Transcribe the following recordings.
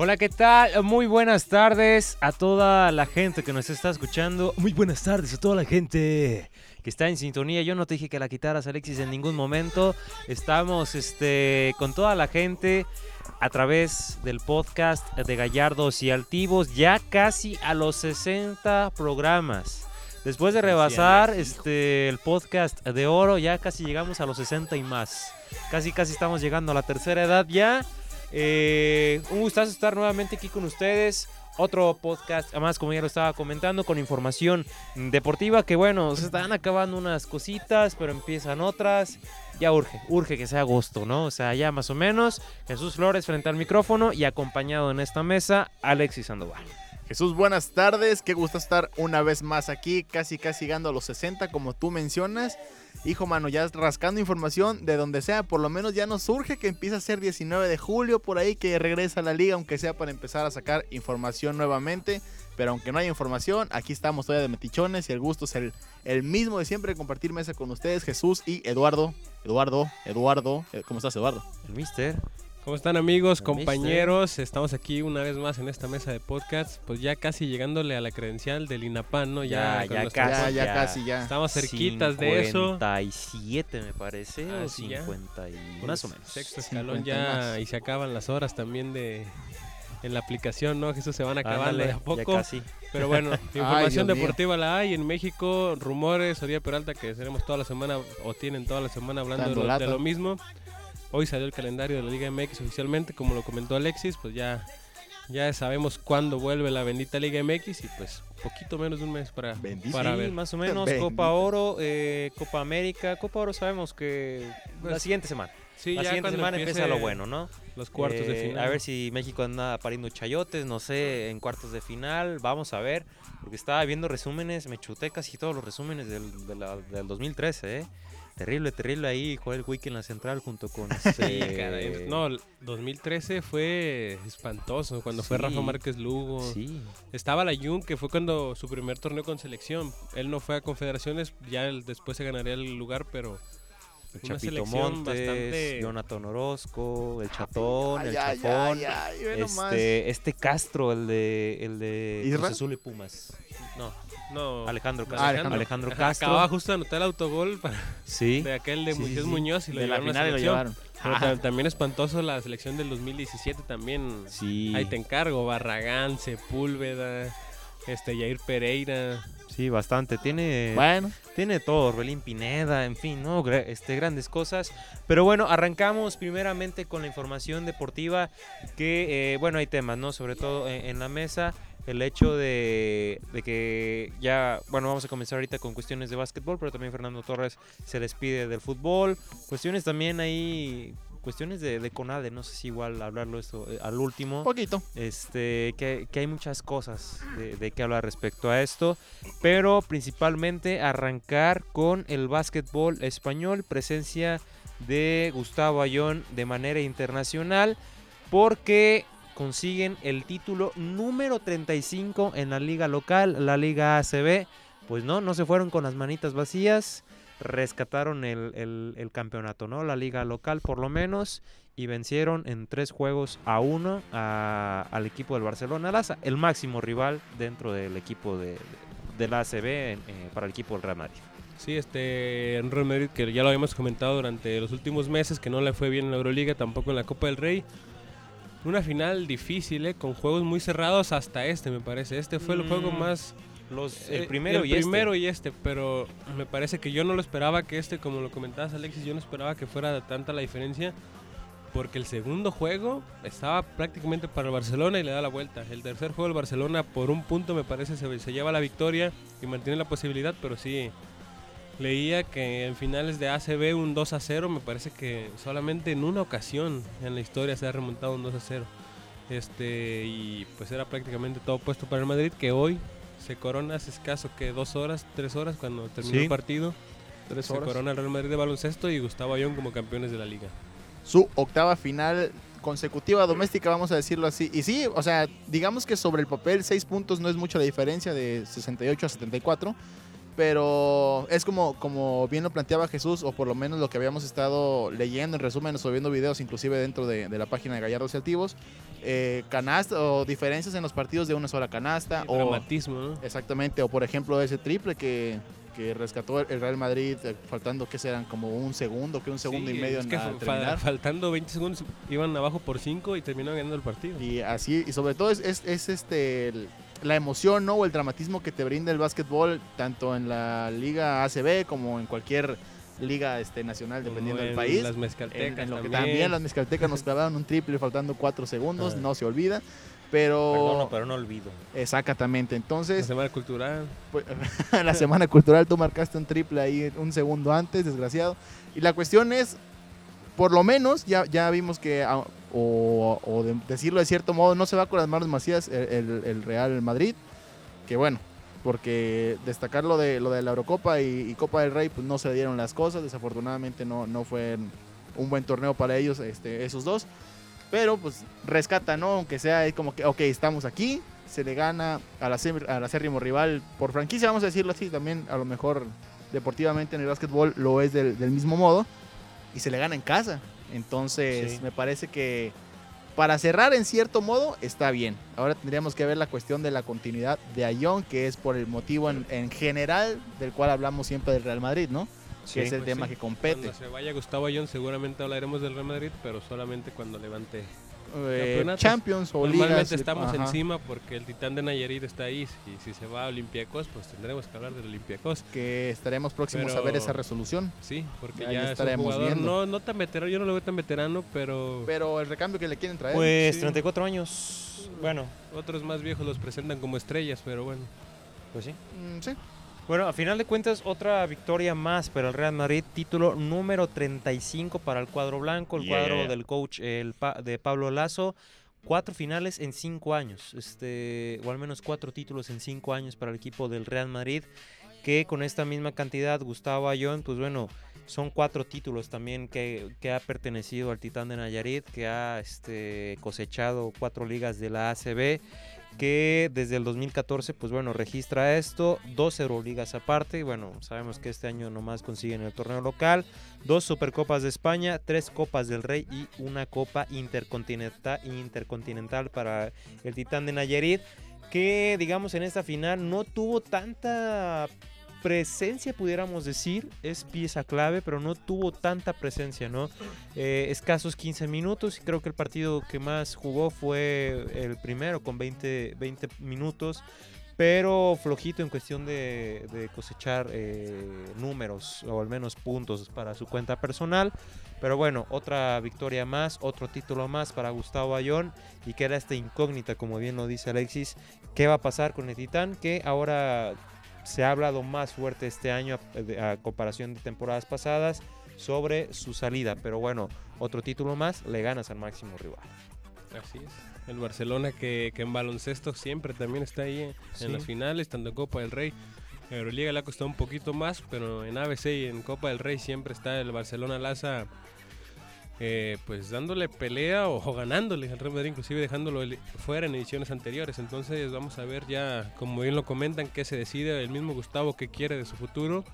Hola, ¿qué tal? Muy buenas tardes a toda la gente que nos está escuchando. Muy buenas tardes a toda la gente que está en sintonía. Yo no te dije que la quitaras, Alexis, en ningún momento. Estamos este, con toda la gente a través del podcast de Gallardos y Altivos, ya casi a los 60 programas. Después de rebasar este, el podcast de oro, ya casi llegamos a los 60 y más. Casi, casi estamos llegando a la tercera edad ya. Eh, un gustazo estar nuevamente aquí con ustedes. Otro podcast, además como ya lo estaba comentando, con información deportiva que bueno, se están acabando unas cositas, pero empiezan otras. Ya urge, urge que sea agosto, ¿no? O sea, ya más o menos. Jesús Flores frente al micrófono y acompañado en esta mesa, Alexis Sandoval. Jesús, buenas tardes. Qué gusto estar una vez más aquí, casi casi llegando a los 60, como tú mencionas. Hijo, mano, ya rascando información de donde sea, por lo menos ya nos surge que empieza a ser 19 de julio, por ahí que regresa a la liga, aunque sea para empezar a sacar información nuevamente. Pero aunque no haya información, aquí estamos todavía de metichones y el gusto es el, el mismo de siempre compartir mesa con ustedes, Jesús y Eduardo. Eduardo, Eduardo, eh, ¿cómo estás, Eduardo? El mister. ¿Cómo están amigos, compañeros? Estamos aquí una vez más en esta mesa de podcast, pues ya casi llegándole a la credencial del INAPAN, ¿no? Ya, ya, Ya, casi, ya, casi, ya. Estamos cerquitas de eso. 57 me parece, Ah, o sí, ya. 50 y Por más o menos. Sexto escalón 50 y ya más. y se acaban las horas también de en la aplicación, ¿no? Jesús se van acabando Ándale, de a ya poco. casi. Pero bueno, información mío. deportiva la hay en México, rumores, Oría Peralta que tenemos toda la semana o tienen toda la semana hablando de lo mismo. Hoy salió el calendario de la Liga MX oficialmente, como lo comentó Alexis, pues ya ya sabemos cuándo vuelve la bendita Liga MX y pues poquito menos de un mes para, Bendito. para sí, ver. más o menos. Copa Oro, eh, Copa América. Copa Oro sabemos que la Pues, siguiente semana. Sí, la ya siguiente semana empieza lo bueno, ¿no? Los cuartos de Eh, final. A ver si México anda pariendo chayotes, no sé, en cuartos de final. Vamos a ver. Porque estaba viendo resúmenes, me chuté casi todos los resúmenes del, de la- del 2013, ¿eh? Terrible, terrible ahí, Joel Wick en la central junto con... Sí, este, caray. No, el 2013 fue espantoso cuando fue. Rafa Márquez Lugo. Sí, Estaba la Jun, que fue cuando su primer torneo con selección. Él no fue a Confederaciones, ya él después se ganaría el lugar, pero el Una Chapito Montes, bastante- Jonathan Orozco, el Chatón, el Ay, ay, Chapón. ay, nomás. Este, este Castro, el de, el de Cruz. Azul y Pumas. No, no. Alejandro Castro. Alejandro, Castro. Acababa justo de anotar el autogol para- Sí. de aquel de Sí, sí, Moisés sí. Muñoz y lo de la llevaron a final y lo selección. llevaron. Pero también espantoso la selección del 2017 también. Sí. Ahí te encargo, Barragán, Sepúlveda, este Jair Pereira. Sí, bastante. Tiene, Bueno, tiene todo, Orbelín Pineda, en fin, ¿no? Este, grandes cosas. Pero bueno, arrancamos primeramente con la información deportiva que, eh, bueno, hay temas, ¿no? Sobre todo en, en la mesa. El hecho de, de que ya, bueno, vamos a comenzar ahorita con cuestiones de básquetbol, pero también Fernando Torres se despide del fútbol. Cuestiones también ahí, cuestiones de, de CONADE, no sé si igual hablarlo esto eh, al último. Poquito. este, que, que hay muchas cosas de, de qué hablar respecto a esto, pero principalmente arrancar con el básquetbol español, presencia de Gustavo Ayón de manera internacional, porque consiguen el título número 35 en la liga local, la liga ACB, pues no, no se fueron con las manitas vacías, rescataron el, el- el campeonato, ¿no? La liga local por lo menos, y vencieron en tres juegos a uno a- al equipo del Barcelona Laza, el máximo rival dentro del equipo de, de- del ACB eh, para el equipo del Real Madrid. Sí, este en Real Madrid, que ya lo habíamos comentado durante los últimos meses, que no le fue bien en la Euroliga, tampoco en la Copa del Rey. Una final difícil, ¿eh? con juegos muy cerrados hasta este, me parece. Este fue el juego Mm, más... Los, eh, el primero el y este. y este, pero me parece que yo no lo esperaba que este, como lo comentabas Alexis, yo no esperaba que fuera tanta la diferencia, porque el segundo juego estaba prácticamente para el Barcelona y le da la vuelta. El tercer juego el Barcelona por un punto me parece se, se lleva la victoria y mantiene la posibilidad, pero sí leía que en finales de ACB un 2 a 0, me parece que solamente en una ocasión en la historia se ha remontado un 2 a 0. Este, y pues era prácticamente todo puesto para el Madrid, que hoy se corona hace escaso que dos horas, tres horas cuando terminó Sí. el partido. Tres Se horas. corona el Real Madrid de baloncesto y Gustavo Ayón como campeones de la liga. Su octava final consecutiva doméstica, vamos a decirlo así. Y sí, o sea, digamos que sobre el papel, seis puntos no es mucho la diferencia de 68 a 74. Pero es como, como bien lo planteaba Jesús, o por lo menos lo que habíamos estado leyendo en resúmenes o viendo videos, inclusive dentro de, de la página de Gallardos y Altivos, eh, canasta o diferencias en los partidos de una sola canasta. El o, dramatismo, ¿no? Exactamente, o por ejemplo ese triple que, que rescató el Real Madrid, eh, faltando que serán como un segundo, que un segundo Sí, y medio es en que terminar. faltando 20 segundos iban abajo por 5 y terminaron ganando el partido. Y así, y sobre todo es, es, es, este el- la emoción, ¿no? O el dramatismo que te brinda el básquetbol, tanto en la liga ACB como en cualquier liga este, nacional, dependiendo del en país. Las En- mezcaltecas en lo que también. las mezcaltecas nos clavaron un triple faltando cuatro segundos, Ah. no se olvida. Pero Perdono, pero no olvido. exactamente, La entonces semana cultural. pues, la semana cultural tú marcaste un triple ahí un segundo antes, desgraciado. Y la cuestión es, por lo menos ya, ya vimos que, ah, o, o de- decirlo de cierto modo, no se va con las manos vacías el, el- Real Madrid, que bueno, porque destacar lo de, lo de la Eurocopa y, Copa del Rey, pues no se dieron las cosas, desafortunadamente no, no fue un buen torneo para ellos, este, esos dos. Pero pues rescata, ¿no? Aunque sea como que, ok, estamos aquí, se le gana al acérrimo rival por franquicia, vamos a decirlo así, también a lo mejor deportivamente en el básquetbol lo es del, del mismo modo, y se le gana en casa. Entonces Sí. me parece que para cerrar en cierto modo está bien. Ahora tendríamos que ver la cuestión de la continuidad de Ayón, que es por el motivo en, en general del cual hablamos siempre del Real Madrid, ¿no? que es el pues tema sí. que compete. Cuando se vaya Gustavo Ayón seguramente hablaremos del Real Madrid, pero solamente cuando levante. Eh. Champions o Normalmente ligas. estamos ajá, encima porque el titán de Nayarit está ahí. Y si se va a Olympiacos, pues tendremos que hablar del Olympiacos. Que estaremos próximos a ver esa resolución. Sí, porque ya es un estaremos jugador no, no tan veterano, yo no lo veo tan veterano, pero, Pero el recambio que le quieren traer. Pues sí. 34 años. Bueno, otros más viejos los presentan como estrellas, pero bueno. pues sí. mm, sí. Bueno, a final de cuentas, otra victoria más para el Real Madrid. Título número 35 para el cuadro blanco, el Yeah. cuadro del coach el Pa- de Pablo Lazo. Cuatro finales en cinco años, este, o al menos cuatro títulos en cinco años para el equipo del Real Madrid. Que con esta misma cantidad, Gustavo Ayón, pues bueno, son cuatro títulos también que, que ha pertenecido al Titán de Nayarit, que ha este, cosechado cuatro ligas de la ACB que desde el 2014, pues bueno, registra esto, dos Euroligas aparte, y bueno, sabemos que este año nomás consiguen el torneo local, dos Supercopas de España, tres Copas del Rey y una Copa Intercontinental, intercontinental para el Titán de Nayarit, que digamos en esta final no tuvo tanta presencia, pudiéramos decir, es pieza clave, pero no tuvo tanta presencia, ¿no? Eh, escasos 15 minutos y creo que el partido que más jugó fue el primero con 20, 20 minutos, pero flojito en cuestión de, cosechar eh, números o al menos puntos para su cuenta personal. Pero bueno, otra victoria más, otro título más para Gustavo Ayón y queda esta incógnita, como bien lo dice Alexis, ¿qué va a pasar con el Titán? Que ahora se ha hablado más fuerte este año a, de- a comparación de temporadas pasadas sobre su salida. Pero bueno, otro título más, le ganas al máximo rival. Así es. El Barcelona que, que en baloncesto siempre también está ahí en, Sí. en las finales, tanto en Copa del Rey. Euroliga le ha costado un poquito más, pero en ABC y en Copa del Rey siempre está el Barcelona Laza eh, pues dándole pelea o, o ganándole al Real Madrid, inclusive dejándolo fuera en ediciones anteriores. Entonces vamos a ver ya, como bien lo comentan, qué se decide el mismo Gustavo que quiere de su futuro.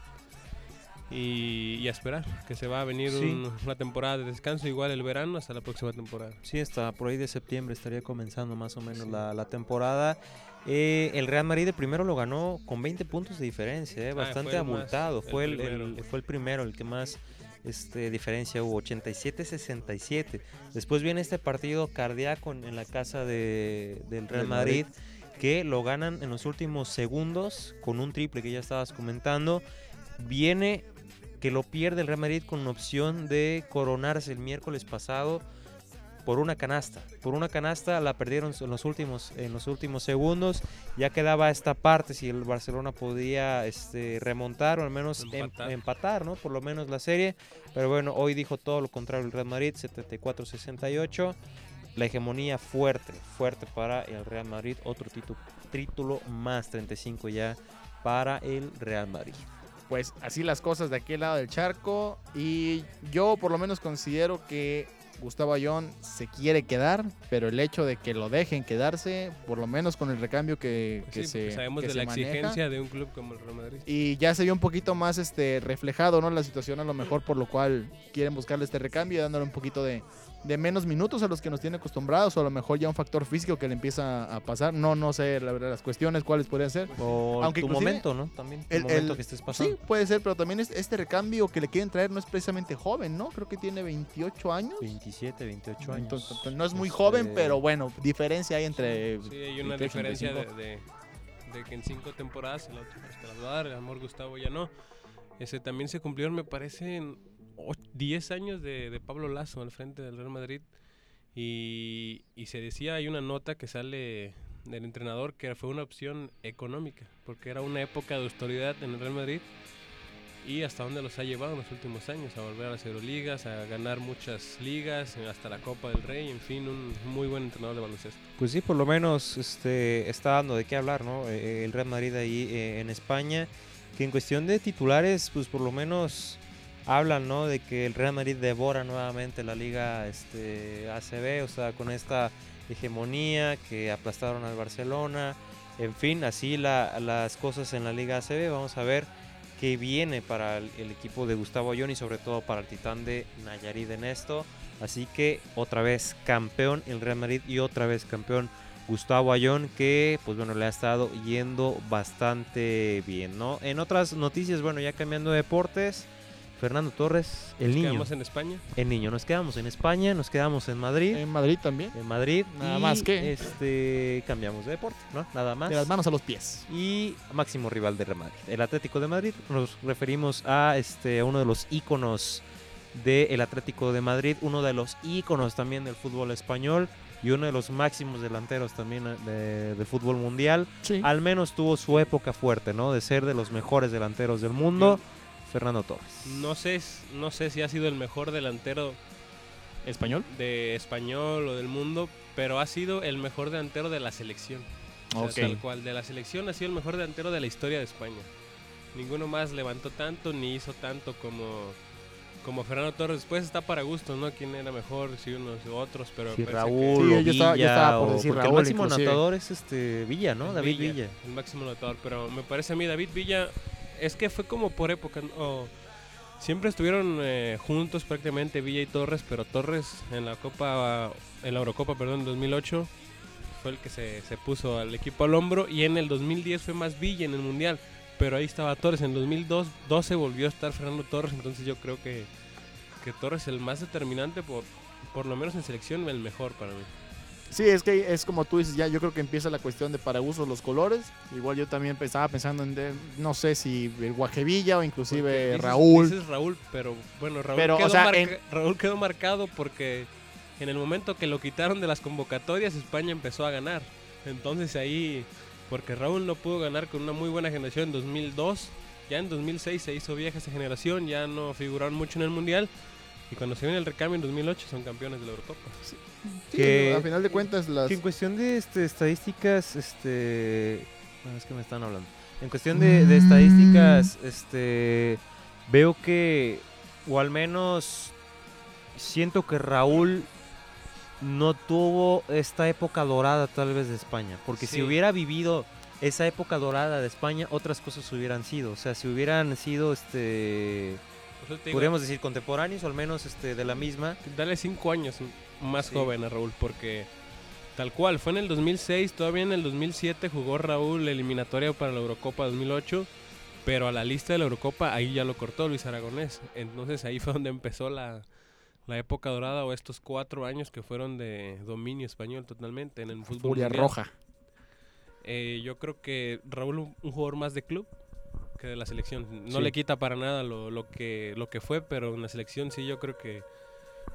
Y, y a esperar, que se va a venir Sí. un- una temporada de descanso, igual el verano, hasta la próxima temporada. Sí, hasta por ahí de septiembre estaría comenzando más o menos Sí. la, la temporada. Eh, el Real Madrid el primero lo ganó con 20 puntos de diferencia, eh, Ah, bastante fue el más- abultado. el fue, el- fue el primero, el que más este, diferencia hubo, 87-67. Después viene este partido cardíaco en, la casa de, del Real Del Madrid, que lo ganan en los últimos segundos con un triple que ya estabas comentando. Viene que lo pierde el Real Madrid con opción de coronarse el miércoles pasado por una canasta. Por una canasta la perdieron en los últimos, en los últimos segundos. Ya quedaba esta parte si el Barcelona podía este, remontar o al menos em- Empatar. empatar, ¿no? Por lo menos la serie. Pero bueno, hoy dijo todo lo contrario el Real Madrid, 74-68. La hegemonía fuerte, fuerte para el Real Madrid. Otro título, título más, 35 ya para el Real Madrid. Pues así las cosas de aquel lado del charco. Y yo por lo menos considero que Gustavo Ayón se quiere quedar, pero el hecho de que lo dejen quedarse, por lo menos con el recambio que, que Sí, se porque sabemos que de se la maneja, exigencia de un club como el Real Madrid. y ya se vio un poquito más este reflejado, ¿no? La situación a lo mejor por lo cual quieren buscarle este recambio y dándole un poquito de, de menos minutos a los que nos tiene acostumbrados o a lo mejor ya un factor físico que le empieza a pasar. No, no sé la verdad las cuestiones cuáles podrían ser. O Aunque tu momento, ¿no? También tu el- momento el- que estés Sí, pasando. puede ser, pero también es- este recambio que le quieren traer no es precisamente joven, ¿no? Creo que tiene 28 años. 27, 28 años. Entonces, no es muy Este, joven, pero bueno, diferencia hay entre... Sí, hay una 28 y diferencia de, 35. de- de que en cinco temporadas el otro pues, las va a dar, el amor Gustavo ya no. Ese también se cumplieron, me parece, en 10 años de, Pablo Lazo al frente del Real Madrid. Y, y se decía, hay una nota que sale del entrenador que fue una opción económica, porque era una época de autoridad en el Real Madrid. Y hasta dónde los ha llevado en los últimos años, a volver a las Euroligas, a ganar muchas ligas, hasta la Copa del Rey, en fin, un muy buen entrenador de baloncesto. Pues sí, por lo menos este, está dando de qué hablar, ¿no? Eh, el Real Madrid ahí eh, en España, que en cuestión de titulares, pues por lo menos hablan, ¿no? De que el Real Madrid devora nuevamente la liga este, ACB, o sea, con esta hegemonía que aplastaron al Barcelona. En fin, así la- las cosas en la liga ACB. Vamos a ver qué viene para el, equipo de Gustavo Ayón y sobre todo para el titán de Nayarit en esto. Así que otra vez campeón el Real Madrid y otra vez campeón Gustavo Ayón que pues bueno le ha estado yendo bastante bien, ¿no? En otras noticias, bueno, ya cambiando de deportes, Fernando Torres, el Nos niño, quedamos en España. el niño, nos quedamos en España, nos quedamos en Madrid, En Madrid también. en Madrid Nada y, más que. este cambiamos de deporte, ¿no? Nada más De las manos a los pies. y máximo rival de Real Madrid. El Atlético de Madrid, nos referimos a este uno de los íconos del Atlético de Madrid, uno de los íconos también del fútbol español y uno de los máximos delanteros también eh, de- del fútbol mundial. Sí. Al menos tuvo su época fuerte, ¿no? De ser de los mejores delanteros del mundo, Fernando Torres. No sé, no sé si ha sido el mejor delantero ¿Español? de español o del mundo, pero ha sido el mejor delantero de la selección. O sea, Ok. tal cual, de la selección ha sido el mejor delantero de la historia de España. Ninguno más levantó tanto ni hizo tanto como, como Fernando Torres. Después está para gusto, ¿no? ¿Quién era mejor? Si unos u otros, pero Si parece que Raúl Sí, yo estaba- yo Villa, estaba por o- decir porque Raúl, el máximo inclusive. anotador es este Villa, ¿no? David Villa. El máximo anotador, pero me parece a mí David Villa es que fue como por época. siempre estuvieron eh, juntos prácticamente Villa y Torres, pero Torres en la Copa, en la Eurocopa, perdón, en 2008 fue el que se, se puso al equipo al hombro y en el 2010 fue más Villa en el mundial, pero ahí estaba Torres. En 2012 volvió a estar Fernando Torres, entonces yo creo que que Torres es el más determinante por por lo menos en selección el mejor para mí. Sí, es que es como tú dices, ya yo creo que empieza la cuestión de para usos los colores. Igual yo también estaba pensando en, de- no sé si el Guajevilla o inclusive dices- Raúl. dices Raúl, pero bueno, Raúl, Pero, o quedó sea, marca- en- Raúl quedó marcado porque en el momento que lo quitaron de las convocatorias, España empezó a ganar. Entonces ahí, porque Raúl no pudo ganar con una muy buena generación en 2002, ya en 2006 se hizo vieja esa generación, ya no figuraron mucho en el Mundial. Y cuando se viene el recambio en 2008 son campeones de la Eurocopa. Sí, que- a final de cuentas las... Que en cuestión de este, estadísticas, este. Bueno, es que me están hablando. En cuestión de, de estadísticas, este. Veo que. O al menos. Siento que Raúl no tuvo esta época dorada, tal vez, de España. Porque Sí. si hubiera vivido esa época dorada de España, otras cosas hubieran sido. O sea, si hubieran sido, este. Podríamos decir contemporáneos, o al menos este, de la misma. Dale cinco años más Sí. joven a Raúl, porque tal cual, fue en el 2006, todavía en el 2007 jugó Raúl la eliminatoria para la Eurocopa 2008, pero a la lista de la Eurocopa ahí ya lo cortó Luis Aragonés. Entonces ahí fue donde empezó la, la época dorada o estos cuatro años que fueron de dominio español totalmente en el fútbol. Furia mundial. roja. Eh, yo creo que Raúl un jugador más de club que de la selección. No Sí. le quita para nada lo, lo que lo que fue, pero en la selección sí yo creo que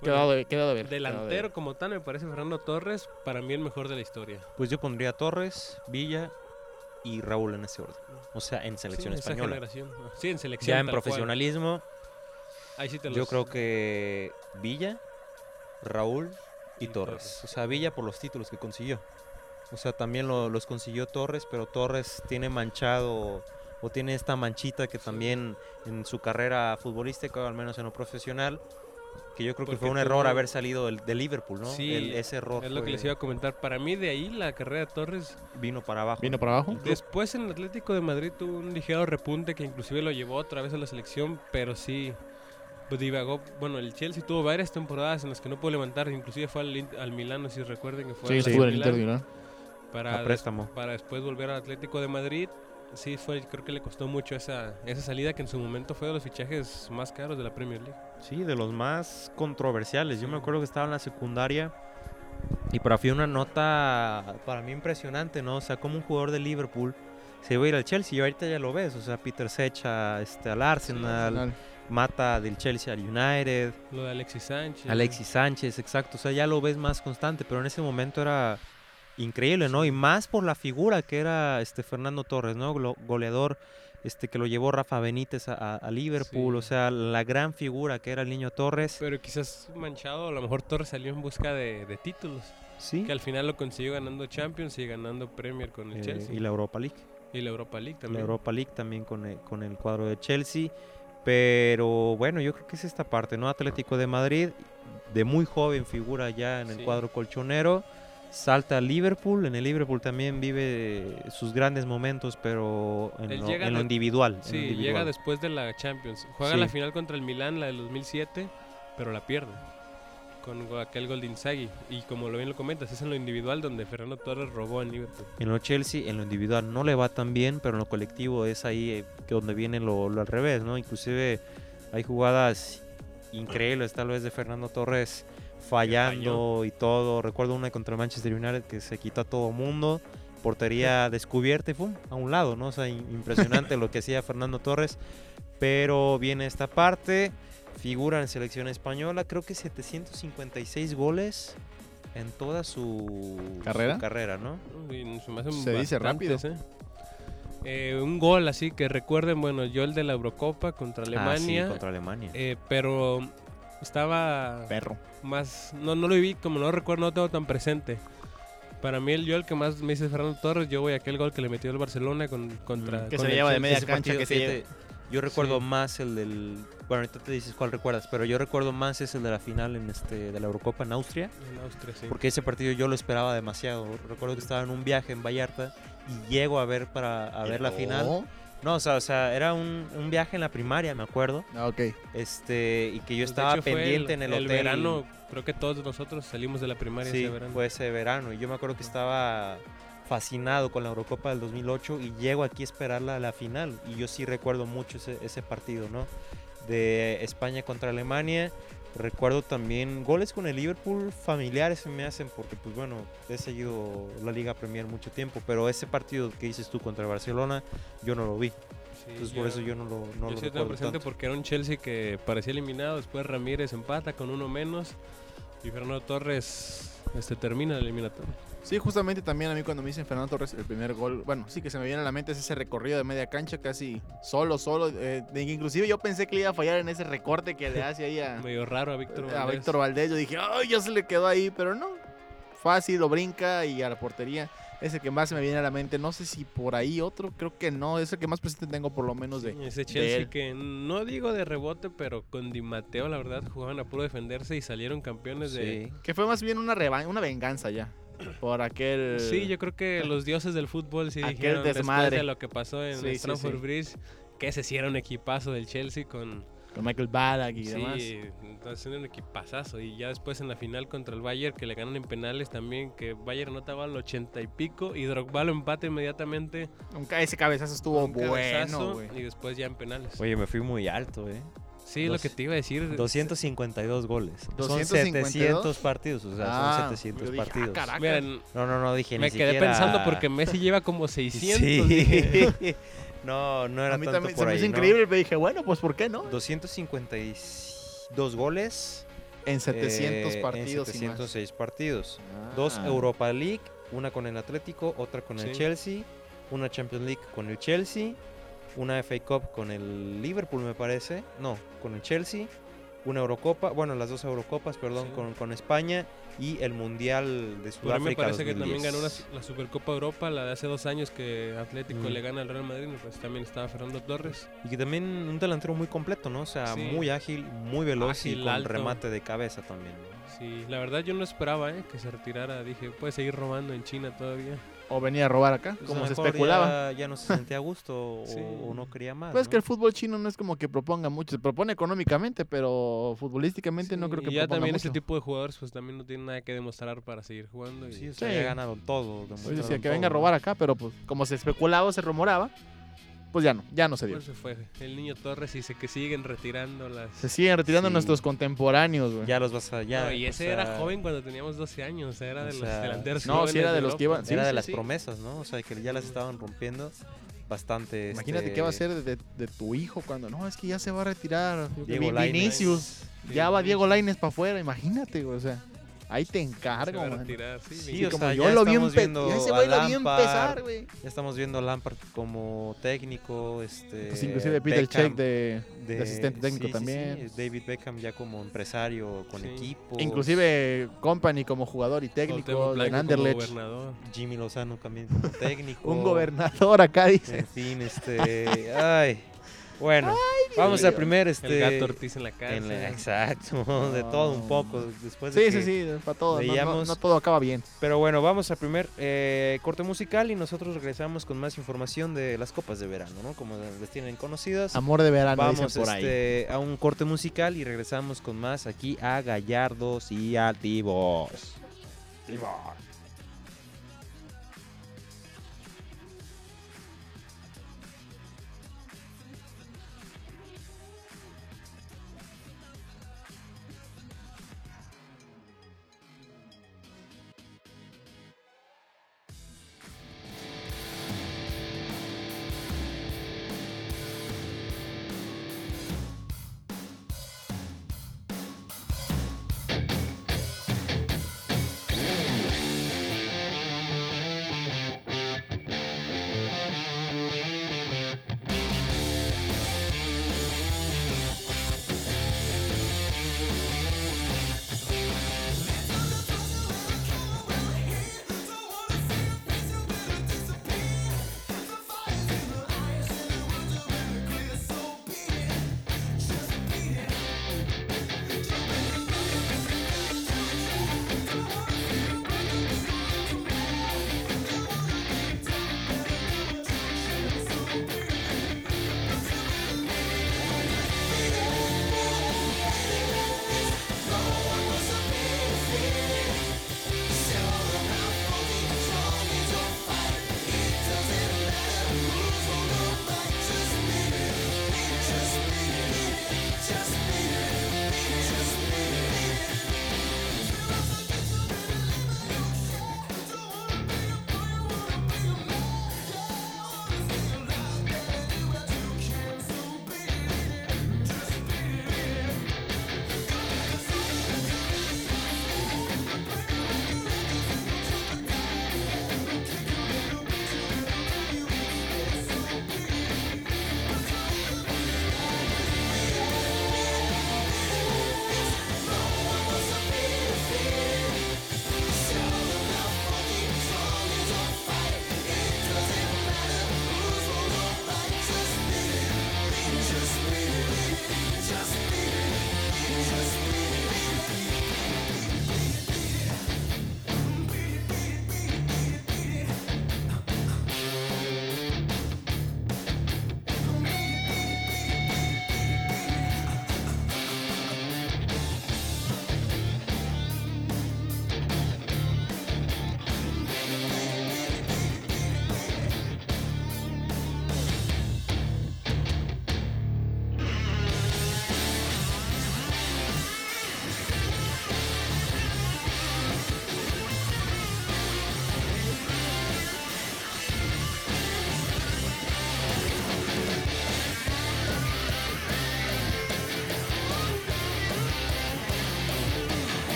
bueno, Quedado de, quedado ver. delantero como tal me parece Fernando Torres para mí el mejor de la historia. Pues yo pondría Torres, Villa y Raúl en ese orden. O sea, en Sí, selección española. generación. Sí, en selección. Ya en profesionalismo, Ahí sí te yo creo que Villa, Raúl y Y Torres. Torres. O sea, Villa por los títulos que consiguió. O sea, también lo- los consiguió Torres, pero Torres tiene manchado o tiene esta manchita que también en su carrera futbolística, o al menos en lo profesional, Que yo creo que fue un error haber salido del- de Liverpool, ¿no? Sí, El- ese error Es lo que les iba a comentar. Para mí, de ahí la carrera de Torres. vino para abajo. Vino para abajo. Después en el Atlético de Madrid tuvo un ligero repunte que inclusive lo llevó otra vez a la selección, pero sí. Pues divagó. Bueno, el Chelsea tuvo varias temporadas en las que no pudo levantar. Inclusive fue al, In- al Milano, si recuerden que fue Sí, al estuvo en el Milán, Inter de Milán. para, A des- préstamo. para después volver al Atlético de Madrid. Sí, fue, creo que le costó mucho esa, esa salida que en su momento fue de los fichajes más caros de la Premier League. Sí, de los más controversiales. Yo me acuerdo que estaba en la secundaria y para mí una nota para mí impresionante, ¿no? O sea, como un jugador de Liverpool se iba a ir al Chelsea y ahorita ya lo ves. O sea, Peter Sech a, este, al Arsenal, Arsenal. mata del Chelsea al United, Lo de Alexis Sánchez. Alexis Sánchez, exacto. O sea, ya lo ves más constante, pero en ese momento era increíble, ¿no? Y más por la figura que era este Fernando Torres, ¿no? Goleador este que lo llevó Rafa Benítez a, Liverpool, Sí. o sea, la gran figura que era el niño Torres. Pero quizás manchado, a lo mejor Torres salió en busca de, de títulos. Sí. Que al final lo consiguió ganando Champions y ganando Premier con el Eh, Chelsea. y la Europa League. Y la Europa League La también. Europa League también con el, con el cuadro de Chelsea. Pero bueno, yo creo que es esta parte, ¿no? Atlético de Madrid, de muy joven figura ya en el Sí. cuadro colchonero. Salta a Liverpool, en el Liverpool también vive sus grandes momentos, pero en, lo, en lo individual. en lo Sí, individual. llega después de la Champions. Juega Sí. la final contra el Milán, la del 2007, pero la pierde. Con aquel gol de Inzaghi. Y como lo bien lo comentas, es en lo individual donde Fernando Torres robó en Liverpool. En lo Chelsea, en lo individual no le va tan bien, pero en lo colectivo es ahí eh, donde viene lo, lo al revés, ¿no? Inclusive hay jugadas increíbles tal vez de Fernando Torres fallando y todo. Recuerdo una contra el Manchester United que se quitó a todo mundo, portería descubierta y ¡pum! a un lado, ¿no? O sea, impresionante lo que hacía Fernando Torres. Pero viene esta parte, figura en selección española, creo que 756 goles en toda su su ¿Carrera? carrera, ¿no? Se me hacen Se dice bastantes, ¿eh? Eh, un gol así que recuerden, bueno, yo el de la Eurocopa contra Ah, sí, Alemania. contra Alemania. eh, pero estaba Perro. más. No, no lo viví, como no lo recuerdo, no lo tengo tan presente. Para mí, el, yo el que más me dice Fernando Torres, yo voy a aquel gol que le metió el Barcelona con, contra. Que con se el lleva de media cancha partido, que se fíjate, Yo recuerdo Sí. más el del. Bueno, ahorita te dices cuál recuerdas, pero yo recuerdo más es el de la final en este de la Eurocopa en Austria, En Austria, sí. porque ese partido yo lo esperaba demasiado. Recuerdo que estaba en un viaje en Vallarta y llego a ver para a ver la final. No, o sea, o sea, era un, un viaje en la primaria, me acuerdo. Ah, ok. Este, y que yo Pues, estaba pendiente en el, hotel. verano, creo que todos nosotros salimos de la primaria Sí, ese verano. fue ese verano. Y yo me acuerdo que estaba fascinado con la Eurocopa del 2008 y llego aquí a esperarla a la final. Y yo sí recuerdo mucho ese, ese partido, ¿no? De España contra Alemania. Recuerdo también goles con el Liverpool familiares se me hacen porque, pues bueno, he seguido la Liga Premier mucho tiempo. Pero ese partido que dices tú contra Barcelona, yo no lo vi. Sí, Entonces por eso yo no lo, no yo lo sí tengo presente tanto. porque era un Chelsea que parecía eliminado, después Ramírez empata con uno menos y Fernando Torres este, termina la eliminatoria. Sí, justamente también a mí cuando me dicen Fernando Torres el primer gol, bueno, sí que se me viene a la mente es ese recorrido de media cancha casi solo, solo. eh, de- inclusive yo pensé que le iba a fallar en ese recorte que le hace ahí a, Medio raro a Víctor a Valdés. Víctor Valdés. Yo dije, ay, ya se le quedó ahí, pero no. Fácil, lo brinca y a la portería. Ese que más se me viene a la mente. No sé si por ahí otro, creo que no. Es el que más presente tengo por lo menos de... Sí, ese de Chelsea que no digo de rebote, pero con Di Matteo la verdad jugaban a puro defenderse y salieron campeones de... Sí. Que fue más bien una, una venganza ya. Por aquel... Sí, yo creo que los dioses del fútbol sí Aquel dijeron después desmadre. de lo que pasó en Sí, sí, Stamford sí. Bridge, que ese sí era un equipazo del Chelsea con... Con Michael Ballack y sí, demás. entonces era un equipazazo. Y ya después en la final contra el Bayern, que le ganan en penales también, que Bayern anotaba al ochenta y pico y Drogba lo empata inmediatamente. Un ca- ese cabezazo estuvo un cabezazo, bueno, güey. Y después ya en penales. Oye, me fui muy alto, ¿eh? Sí, dos- lo que te iba a decir. 252 goles. Son 252. 700 partidos, o sea, Ah, son 700 yo dije, ah, partidos. caraca. Miren, no, no, no, dije me ni quedé siquiera- pensando porque Messi lleva como 600. Sí. no, no era A mí tanto también se me hizo ¿no? increíble, pero dije, bueno, pues ¿por qué no? 252 goles. En 700 eh, partidos En y más. 706 partidos. Dos Ah. Europa League, una con el Atlético, otra con el Sí. Chelsea, una Champions League con el Chelsea, una FA Cup con el Liverpool, me parece. No, con el Chelsea. una Eurocopa, bueno, las dos Eurocopas, perdón, Sí. con, con España y el Mundial de Pero a mí me Sudáfrica. parece que también 2010. ganó la, la Supercopa Europa, la de hace dos años que Atlético Mm. le gana al Real Madrid, pues también estaba Fernando Torres. Y que también un delantero muy completo, ¿no? O sea, Sí. muy ágil, muy veloz y Ágil, con alto. remate de cabeza también. ¿no? Sí, la verdad yo no esperaba ¿eh? que se retirara. Dije, puede seguir robando en China todavía. O venía a robar acá, Pues como se especulaba. Ya, ya no se sentía a gusto o, Sí. o no quería más. Pues es ¿no? que el fútbol chino no es como que proponga mucho. Se propone económicamente, pero futbolísticamente no creo que y ya proponga también mucho. ese tipo de jugadores pues también no tienen nada que demostrar para seguir jugando. Y Sí, o sea, Sí. ya ganaron todo. Pues que todo, venga a robar acá, pero pues como se especulaba o se rumoraba, pues ya no, ya no se dio. Pues se fue el niño Torres y se que siguen retirando las... Se siguen retirando Sí. nuestros contemporáneos, güey. Ya los vas a. Ya, No, y o ese sea, era joven cuando teníamos 12 años, era o de los sea, delanteros no, sí era de los que iban- sí, era de sí, las sí. promesas, ¿no? O sea, que ya las estaban rompiendo bastante. Imagínate este, qué va a ser de, de tu hijo cuando no, es que ya se va a retirar. Diego. Vinicius. Ya va. Diego Laines para afuera, imagínate, güey. O sea, ahí te Se encargo, a retirar, sí, Sí, sí, o como sea, yo ya lo vi viendo ya ese güey lo vi Lampard, empezar, güey. Ya estamos viendo a Lampard como técnico, este. Pues inclusive Peter Beckham Check de, de asistente técnico también. sí, David Beckham ya como empresario con Sí. equipo. Inclusive Company como jugador y técnico de Anderlecht. gobernador. Jimmy Lozano también como técnico. Un gobernador acá dice. En fin, este. Ay. Bueno, vamos al primer. Este, El gato Ortiz en la casa. en la- exacto, de todo un poco. Después de Sí, que- sí, sí, para todo. no- no- veíamos- no todo acaba bien. Pero bueno, vamos al primer eh, corte musical y nosotros regresamos con más información de las copas de verano, ¿no? Como les tienen conocidas. Amor de verano, Vamos dicen por ahí. este, a un corte musical y regresamos con más aquí a Gallardos y Altivos.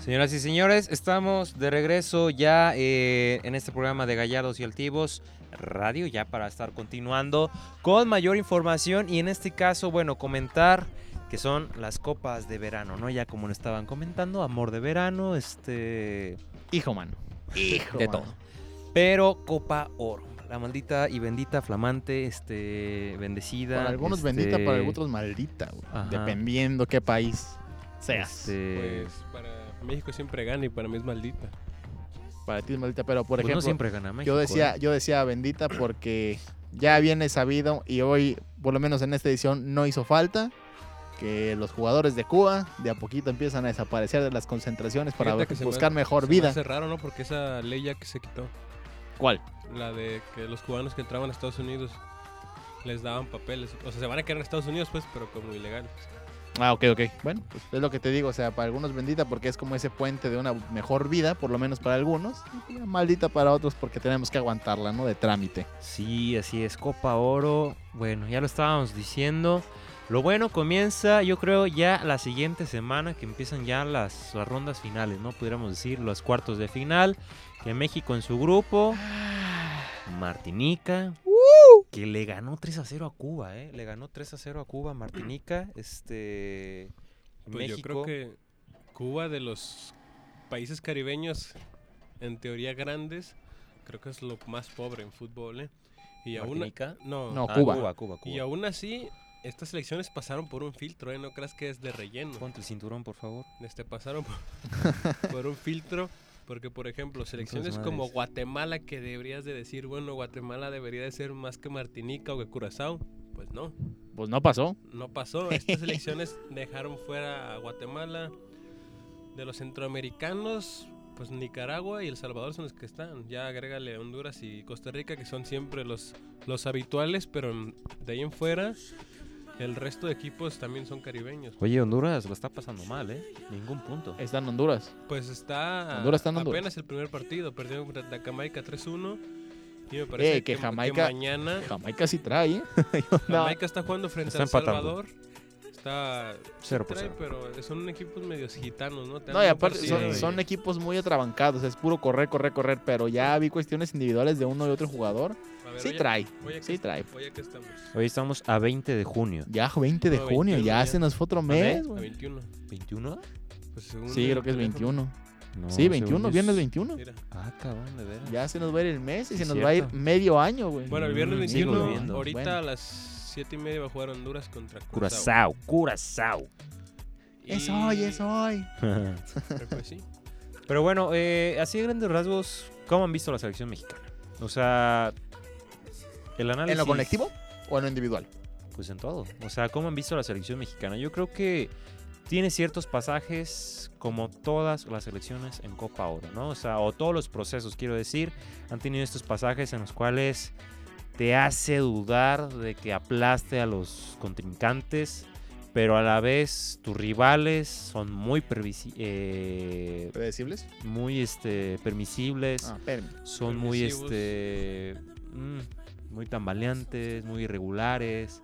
Señoras y señores, estamos de regreso ya eh, en este programa de Gallardos y Altivos Radio, ya para estar continuando con mayor información y en este caso, bueno, comentar que son las copas de verano, ¿no? Ya como lo estaban comentando, amor de verano, este... Hijo, mano. Hijo. de mano. todo. Pero Copa Oro, la maldita y bendita, flamante, este, bendecida. Para algunos este, bendita, para otros maldita, güey. Dependiendo qué país seas. este, Pues para México siempre gana y para mí es maldita. Para ti es maldita, pero por pues no ejemplo, siempre gana México. yo decía, ¿eh? yo decía bendita porque ya viene sabido y hoy, por lo menos en esta edición, no hizo falta que los jugadores de Cuba de a poquito empiezan a desaparecer de las concentraciones para me- buscar mejor se me vida. hace raro, ¿no? Porque esa ley ya que se quitó. ¿Cuál? La de que los cubanos que entraban a Estados Unidos les daban papeles. O sea, se van a quedar en Estados Unidos, pues, pero como ilegales. Ah, ok, ok. Bueno, pues es lo que te digo, o sea, para algunos bendita porque es como ese puente de una mejor vida, por lo menos para algunos, y maldita para otros porque tenemos que aguantarla, ¿no? De trámite. Sí, así es, Copa Oro. Bueno, ya lo estábamos diciendo. Lo bueno comienza, yo creo, ya la siguiente semana que empiezan ya las, las rondas finales, ¿no? Pudiéramos decir los cuartos de final. Que México en su grupo, Martinica, que le ganó 3 a 0 a Cuba, ¿eh? Le ganó 3 a 0 a Cuba, Martinica. Este. Pues yo México. creo que Cuba de los países caribeños, en teoría grandes, creo que es lo más pobre en fútbol, ¿eh? Y aún, Martinica. no, No, Ah, Cuba. Cuba, Cuba, Cuba. y aún así, estas elecciones pasaron por un filtro, ¿eh? No creas que es de relleno. Ponte el cinturón, por favor. Este, pasaron por, por un filtro. Porque, por ejemplo, selecciones como. Guatemala, que deberías de decir, bueno, Guatemala debería de ser más que Martinica o que Curazao. Pues no, Pues no pasó. no pasó. Estas elecciones dejaron fuera a Guatemala. De los centroamericanos, pues Nicaragua y El Salvador son los que están. Ya agrégale Honduras y Costa Rica, que son siempre los, los habituales, pero de ahí en fuera, el resto de equipos también son caribeños. Oye, Honduras lo está pasando mal, ¿eh? Ningún punto. Está en Honduras. Pues está, Honduras está en Honduras. apenas el primer partido, perdió contra Jamaica 3-1. Y me parece Eh, que que, Jamaica- mañana Jamaica sí trae, ¿eh? No. Jamaica está jugando frente Está a El empatando. Salvador. Está Cero por trae, cero. pero son equipos medios gitanos, ¿no? Te No, y aparte son, son equipos muy atrabancados, es puro correr, correr, correr, pero ya vi cuestiones individuales de uno y otro jugador. Ver, Sí oye- trae, oye, ¿qué sí trae. Oye, ¿qué estamos? Hoy estamos a 20 de junio. Ya 20 de No, junio, 21 ya ya. se nos fue otro mes, A güey. 21. ¿21? Pues según Sí, creo que es teléfono. 21. No, Sí, 21, según yo viernes es- 21. Mira. Ah, cabrón, de veras. Ya se nos va a ir el mes y Sí, se nos va a ir cierto. medio año, güey. Bueno, el viernes Mm, sigo 21, viendo. ahorita Bueno. a las 7 y media va a jugar Honduras contra Curazao, Curazao. Curazao. Es hoy, es hoy. Pues sí. Pero bueno, eh, así de grandes rasgos, ¿cómo han visto la selección mexicana? O sea, el análisis... ¿En lo colectivo o en lo individual? Pues en todo. O sea, ¿cómo han visto la selección mexicana? Yo creo que tiene ciertos pasajes como todas las selecciones en Copa Oro, ¿no? O sea, o todos los procesos, quiero decir, han tenido estos pasajes en los cuales te hace dudar de que aplaste a los contrincantes, pero a la vez tus rivales son muy eh, ¿Predecibles? muy este permisibles, Ah, son muy este mm, muy tambaleantes, muy irregulares,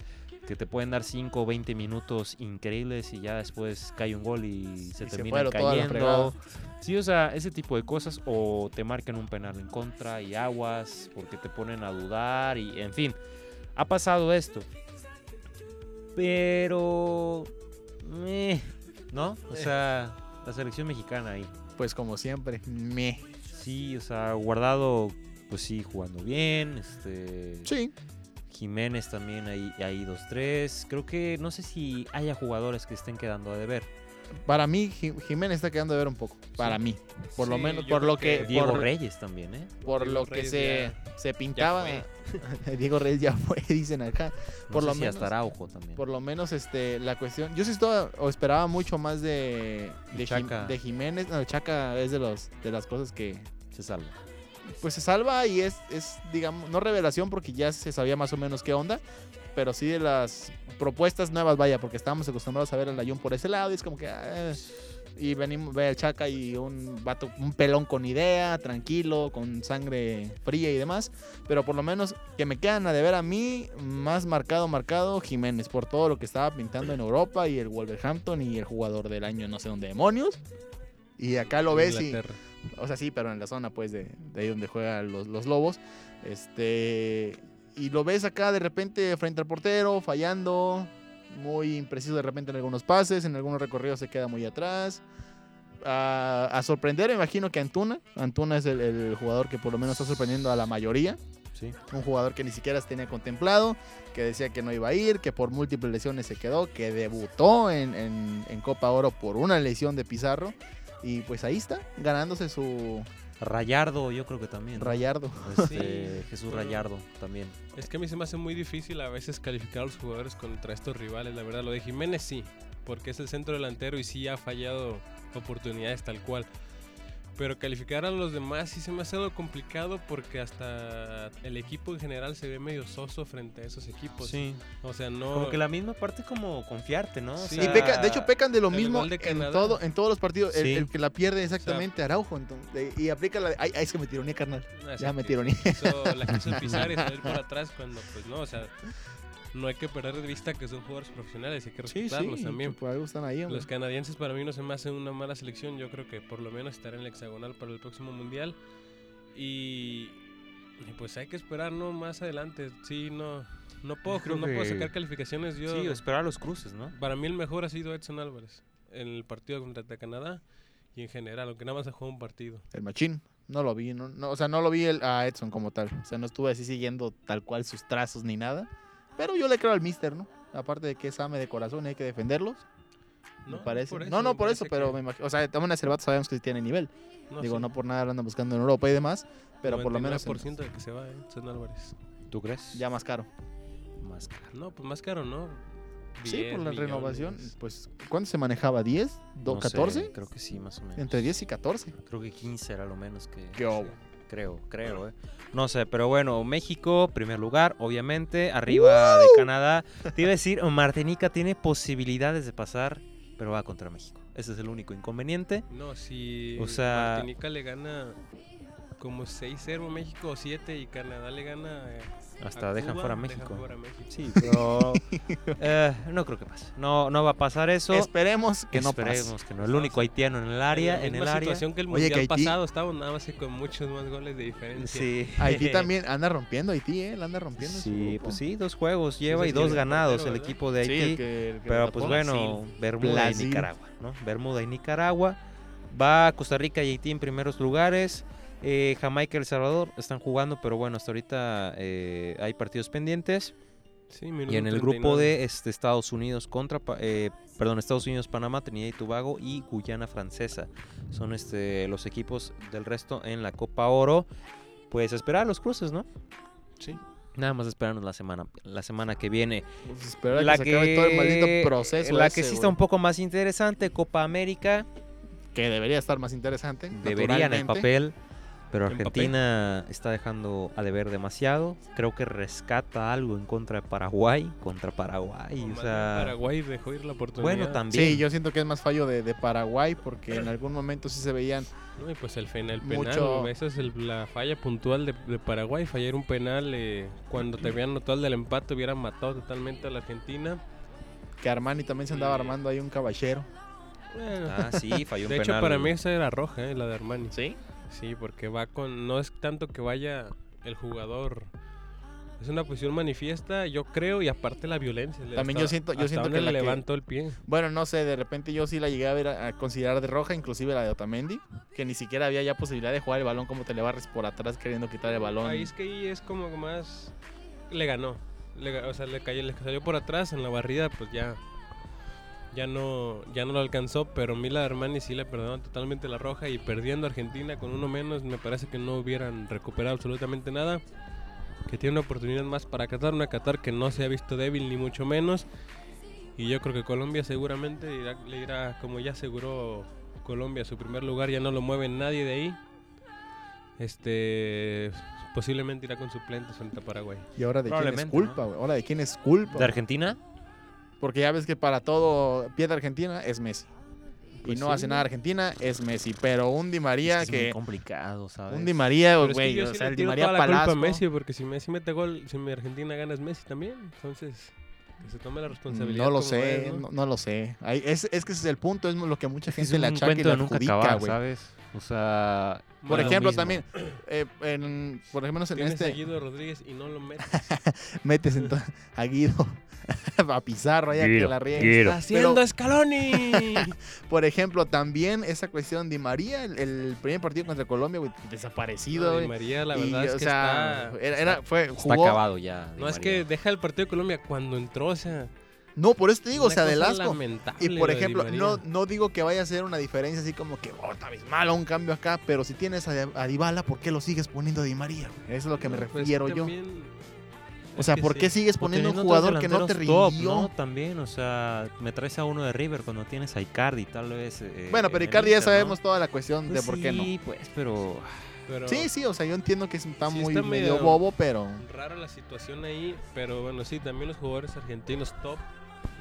que te pueden dar 5 o 20 minutos increíbles y ya después cae un gol y se Y se termina la cayendo. Sí, o sea, ese tipo de cosas o te marcan un penal en contra y aguas porque te ponen a dudar y en fin, ha pasado esto. Pero meh, ¿no? O sea, la selección mexicana ahí. Pues como siempre, me. Sí, o sea, guardado, pues sí, jugando bien. Este. Sí. Jiménez también ahí, ahí dos, tres. Creo que no sé si haya jugadores que estén quedando a deber. Para mí, Ji- Jiménez está quedando a ver un poco. Para mí. Por lo menos, por lo que. que Diego por, Reyes también, ¿eh? por Diego lo que Reyes se, se pintaba. Diego Reyes ya fue, dicen acá. No Por sé lo si menos- hasta Araujo también. Por lo menos este la cuestión. Yo sí estaba o esperaba mucho más de de, Jim- Chaca. de Jiménez. No, Chaca es de los de las cosas que Se salva. Pues se salva y es, es digamos, no revelación porque ya se sabía más o menos qué onda, pero sí de las propuestas nuevas, vaya, porque estábamos acostumbrados a ver al Ayun por ese lado y es como que ah, y venimos ve al Chaca y un vato, un pelón con idea, tranquilo, con sangre fría y demás, pero por lo menos que me quedan a deber a mí más marcado marcado Jiménez por todo lo que estaba pintando en Europa y el Wolverhampton y el jugador del año no sé dónde demonios. Y acá lo ves y. o sea, sí, pero en la zona, pues, de, de ahí donde juegan los, los lobos. Este. Y lo ves acá de repente frente al portero, fallando. Muy impreciso de repente en algunos pases. En algunos recorridos se queda muy atrás. A, a sorprender, imagino que Antuna. Antuna es el, el jugador que por lo menos está sorprendiendo a la mayoría. Sí. Un jugador que ni siquiera se tenía contemplado, que decía que no iba a ir, que por múltiples lesiones se quedó, que debutó en, en- en Copa Oro por una lesión de Pizarro. Y pues ahí está, ganándose su Rayardo, yo creo que también. ¿no? rayardo. Este, Sí. Jesús Rayardo también. Es que a mí se me hace muy difícil a veces calificar a los jugadores contra estos rivales, la verdad. Lo de Jiménez sí, porque es el centro delantero y sí ha fallado oportunidades tal cual. Pero calificar a los demás sí se me hace algo complicado porque hasta el equipo en general se ve medio soso frente a esos equipos. Sí. O sea, no... Como que la misma parte como confiarte, ¿no? O Sí. Y peca- de hecho pecan de lo mismo de en, todo, en todos los partidos. El, Sí. el que la pierde exactamente Araujo. entonces, y aplica la ay, ay, es que me tironía, carnal. Así Ya me quiso- la quiso pisar y salir por atrás cuando, pues no, o sea, no hay que perder de vista que son jugadores profesionales, hay que Sí, respetarlos sí, también. Por algo están ahí, hombre. Los canadienses para mí no se me hacen una mala selección. Yo creo que por lo menos estará en el hexagonal para el próximo mundial. Y, y pues hay que esperar, ¿no? Más adelante. Sí, no, no puedo, creo no puedo sacar calificaciones. Yo, Sí, esperar los cruces, ¿no? para mí el mejor ha sido Edson Álvarez en el partido contra Canadá y en general, aunque nada más ha jugado un partido. El machín. No lo vi, no, no, o sea, no lo vi el- a Edson como tal. O sea, no estuve así siguiendo tal cual sus trazos ni nada. Pero yo le creo al mister, ¿no? Aparte de que es ame de corazón y hay que defenderlos, me parece. por no, no me por eso, pero que- me imagino. O sea, también a Cervato sabemos que sí tiene nivel. no, Digo, sí, no por nada lo andan buscando en Europa y demás. Pero por lo menos en- 99% de que se va, ¿eh? Álvarez. ¿Tú crees? ya más caro. Más caro. No, pues más caro, ¿no? Sí, 10 por la renovación. millones. Pues, ¿cuánto se manejaba? ¿10? ¿Do- No sé, ¿14? creo que sí, más o menos. Entre 10 y 14. Creo que 15 era lo menos que... ¿Qué hubo? Creo, creo, eh. No sé, pero bueno, México, primer lugar, obviamente. Arriba de Canadá. Te iba a decir, Martinica tiene posibilidades de pasar, pero va contra México. Ese es el único inconveniente. No, si O sea- Martinica le gana como 6-0 a México o 7 y Canadá le gana eh, Hasta a dejan Cuba, fuera a dejan México. fuera a México. Sí, pero eh, no creo que pase. No, no va a pasar eso. Esperemos que no pase. Esperemos que no. El único haitiano en el área, la en el área. situación que el Oye, que mundial Haití- pasado estábamos nada más con muchos más goles de diferencia. Sí. Haití también anda rompiendo, Haití, ¿eh? La anda rompiendo. Sí, pues sí, dos juegos lleva sí, y dos ganados portero, el equipo de Sí, Haití. el que- el que Pero pues bueno, Bermuda Brasil. y Nicaragua, ¿no? Bermuda y Nicaragua. Va Costa Rica y Haití en primeros lugares. Eh, Jamaica y El Salvador están jugando, pero bueno, hasta ahorita eh, hay partidos pendientes. Sí, Y en el 39. grupo de este, Estados Unidos contra, eh, perdón, Estados Unidos, Panamá, Trinidad y Tobago y Guyana Francesa. Son este, los equipos del resto en la Copa Oro. Pues esperar los cruces, ¿no? Sí. Nada más esperarnos la semana, la semana que viene. Pues esperar a que se acabe todo el maldito proceso. la ese, que sí está un poco más interesante, Copa América, Que debería estar más interesante. debería en el papel, pero. Argentina está dejando a deber demasiado. Creo que rescata algo en contra de Paraguay, contra Paraguay, o sea, Paraguay dejó ir la oportunidad. bueno también. Sí, yo siento que es más fallo de, de Paraguay porque en algún momento sí se veían. No, y pues el, el penal, Mucho- esa es el- la falla puntual de, de Paraguay, fallar un penal eh, cuando te habían notado el del empate hubieran matado totalmente a la Argentina. Que Armani también se andaba Sí. armando ahí un caballero. Bueno, Ah, sí, falló un de hecho penal. para mí esa era roja, eh, la de Armani. ¿Sí? Sí, porque va con. No es tanto que vaya el jugador. Es una posición manifiesta, yo creo, y aparte la violencia. le- También hasta- yo siento- yo siento que le levantó el pie. Bueno, no sé, de repente yo sí la llegué a ver a, considerar de roja, inclusive la de Otamendi, que ni siquiera había ya posibilidad de jugar el balón como te le barres por atrás queriendo quitar el balón. Ahí es que ahí es como más. Le ganó. Le o sea, le cayó, le salió por atrás en la barrida, pues ya. Ya no, ya no lo alcanzó, pero Mila Armani sí le perdonaron totalmente la roja y perdiendo Argentina con uno menos, me parece que no hubieran recuperado absolutamente nada. Que tiene una oportunidad más para Qatar, una Qatar que no se ha visto débil ni mucho menos. Y yo creo que Colombia seguramente irá- le irá, como ya aseguró Colombia su primer lugar, ya no lo mueve nadie de ahí. Este posiblemente irá con suplentes frente a Paraguay. ¿Y ahora de quién es culpa? ¿Ahora de quién es culpa? ¿De Argentina? Porque ya ves que para todo pie de Argentina es Messi. Pues y no sí. hace nada Argentina, es Messi. Pero un Di María Es que es muy complicado, ¿sabes? Un Di María, Pero es que güey, o sí sea, el Di María Palasco. Messi, porque si Messi mete gol, si mi Argentina gana es Messi también. Entonces, Que se tome la responsabilidad. No lo sé, es, ¿no? no, no lo sé. Ahí- es, es que ese es el punto, es lo que mucha Es gente le achaca y le adjudica, güey. ¿sabes? O sea, Por ejemplo, también, eh, en, por ejemplo, en Tienes este, a Guido Rodríguez y no lo metes. metes ento- a Guido, a Pizarro, ya que la. ¡Está haciendo Pero- Scaloni! Por ejemplo, también esa cuestión de María, el, el primer partido contra Colombia, güey, desaparecido, No, Di. María, la Y, verdad es o que sea, está... era, era- fue, está acabado ya. Di No, es que deja el partido de Colombia cuando entró, o sea... No, por eso te digo, o sea, del cosa asco. Y por de ejemplo, no, no digo que vaya a ser una diferencia así como que, oh, está mal un cambio acá, pero si tienes a, a Dybala, ¿por qué lo sigues poniendo a Di María? Eso es lo que me Pues refiero yo. también- O sea, ¿por sí. qué sigues poniendo un jugador que no te rindió? top, ¿no? También, o sea, me traes a uno de River cuando tienes a Icardi, tal vez. eh, Bueno, pero Icardi ya sabemos toda la cuestión de Pues por qué no. Sí, pues, pero... Pero Sí, sí, o sea, yo entiendo que está Sí, muy está medio medio- bobo, pero rara la situación ahí, pero bueno, sí, también los jugadores argentinos top,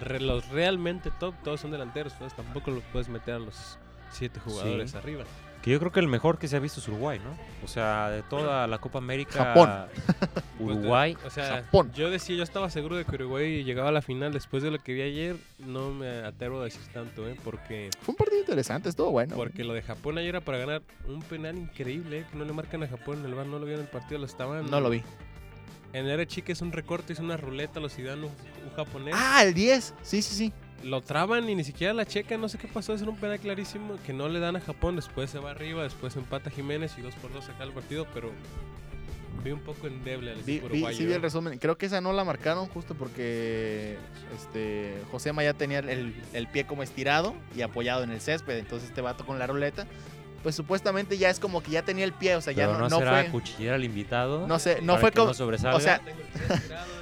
re- los realmente top, todos son delanteros, entonces tampoco los puedes meter a los siete jugadores Sí. arriba. Que yo creo que el mejor que se ha visto es Uruguay, ¿no? O sea, de toda la Copa América... Japón. Pues, Uruguay. O sea, Japón. yo decía, yo estaba seguro de que Uruguay llegaba a la final después de lo que vi ayer, no me atrevo a decir tanto, ¿eh? Porque, fue un partido interesante, estuvo bueno. porque lo de Japón ayer era para ganar un penal increíble, ¿eh? que no le marcan a Japón en el bar, no lo vieron en el partido, lo estaban... no lo vi. En el chique es un recorte, es una ruleta, lo dan un, un japonés. Ah, el 10. Sí, sí, sí. Lo traban y ni siquiera la checa, no sé qué pasó, es un penal clarísimo que no le dan a Japón, después se va arriba, después empata Jiménez y 2 por 2 saca el partido, pero vi un poco endeble al equipo vi- uruguayo. sí vi ¿eh? el resumen. Creo que esa no la marcaron justo porque este José ya tenía el, el pie como estirado y apoyado en el césped. Entonces este vato con la ruleta, pues supuestamente ya es como que ya tenía el pie. O sea, ya Pero no, no, no será fue. cuchillar al invitado. No sé, no para fue que como. no sobresalga. o sea,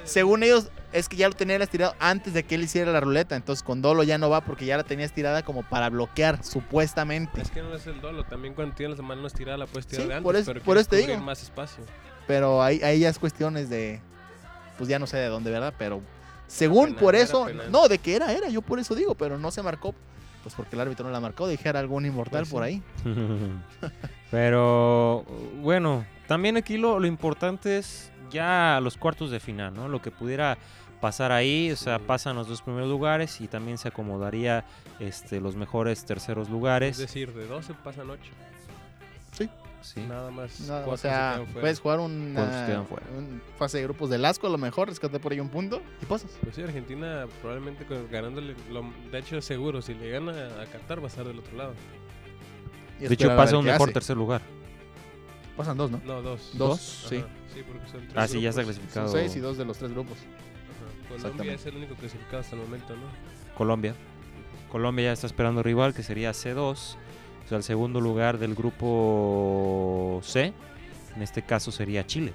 según ellos, es que ya lo tenía estirado antes de que él hiciera la ruleta. Entonces con Dolo ya no va porque ya la tenía estirada como para bloquear, supuestamente. Es que no es el dolo, también cuando tienes la mano estirada la puedes tirar Sí, de antes, por eso- pero por eso te digo. más espacio. Pero ahí, ahí ya es cuestiones de. Pues ya no sé de dónde, ¿verdad? Pero según penal, por eso. No, de que era, era. Yo por eso digo, pero no se marcó. Pues porque el árbitro no la marcó. Dijera algún inmortal Pues por ahí. Pero bueno, también aquí lo, lo importante es ya los cuartos de final, ¿no? Lo que pudiera pasar ahí, o sea, pasan los dos primeros lugares y también se acomodaría este, los mejores terceros Es lugares. decir, de 12 pasan 8. Sí. Nada más. No, o se sea, puedes jugar una un fase de grupos del asco, a lo mejor, rescatar por ahí un punto y pasas. Pues sí, Argentina probablemente ganándole, lo- de hecho seguro, si le gana a Qatar va a estar del otro lado. Y De hecho, pasa un mejor hace. tercer lugar. Pasan dos, ¿no? No, dos. Dos, Ajá, sí. Sí, porque son tres Ah, sí, ya está clasificado. Son seis y dos de los tres grupos. Ajá. Colombia es el único clasificado hasta el momento, ¿no? Colombia. Colombia ya está esperando rival, que sería C2. O sea, el segundo lugar del grupo C. En este caso sería Chile.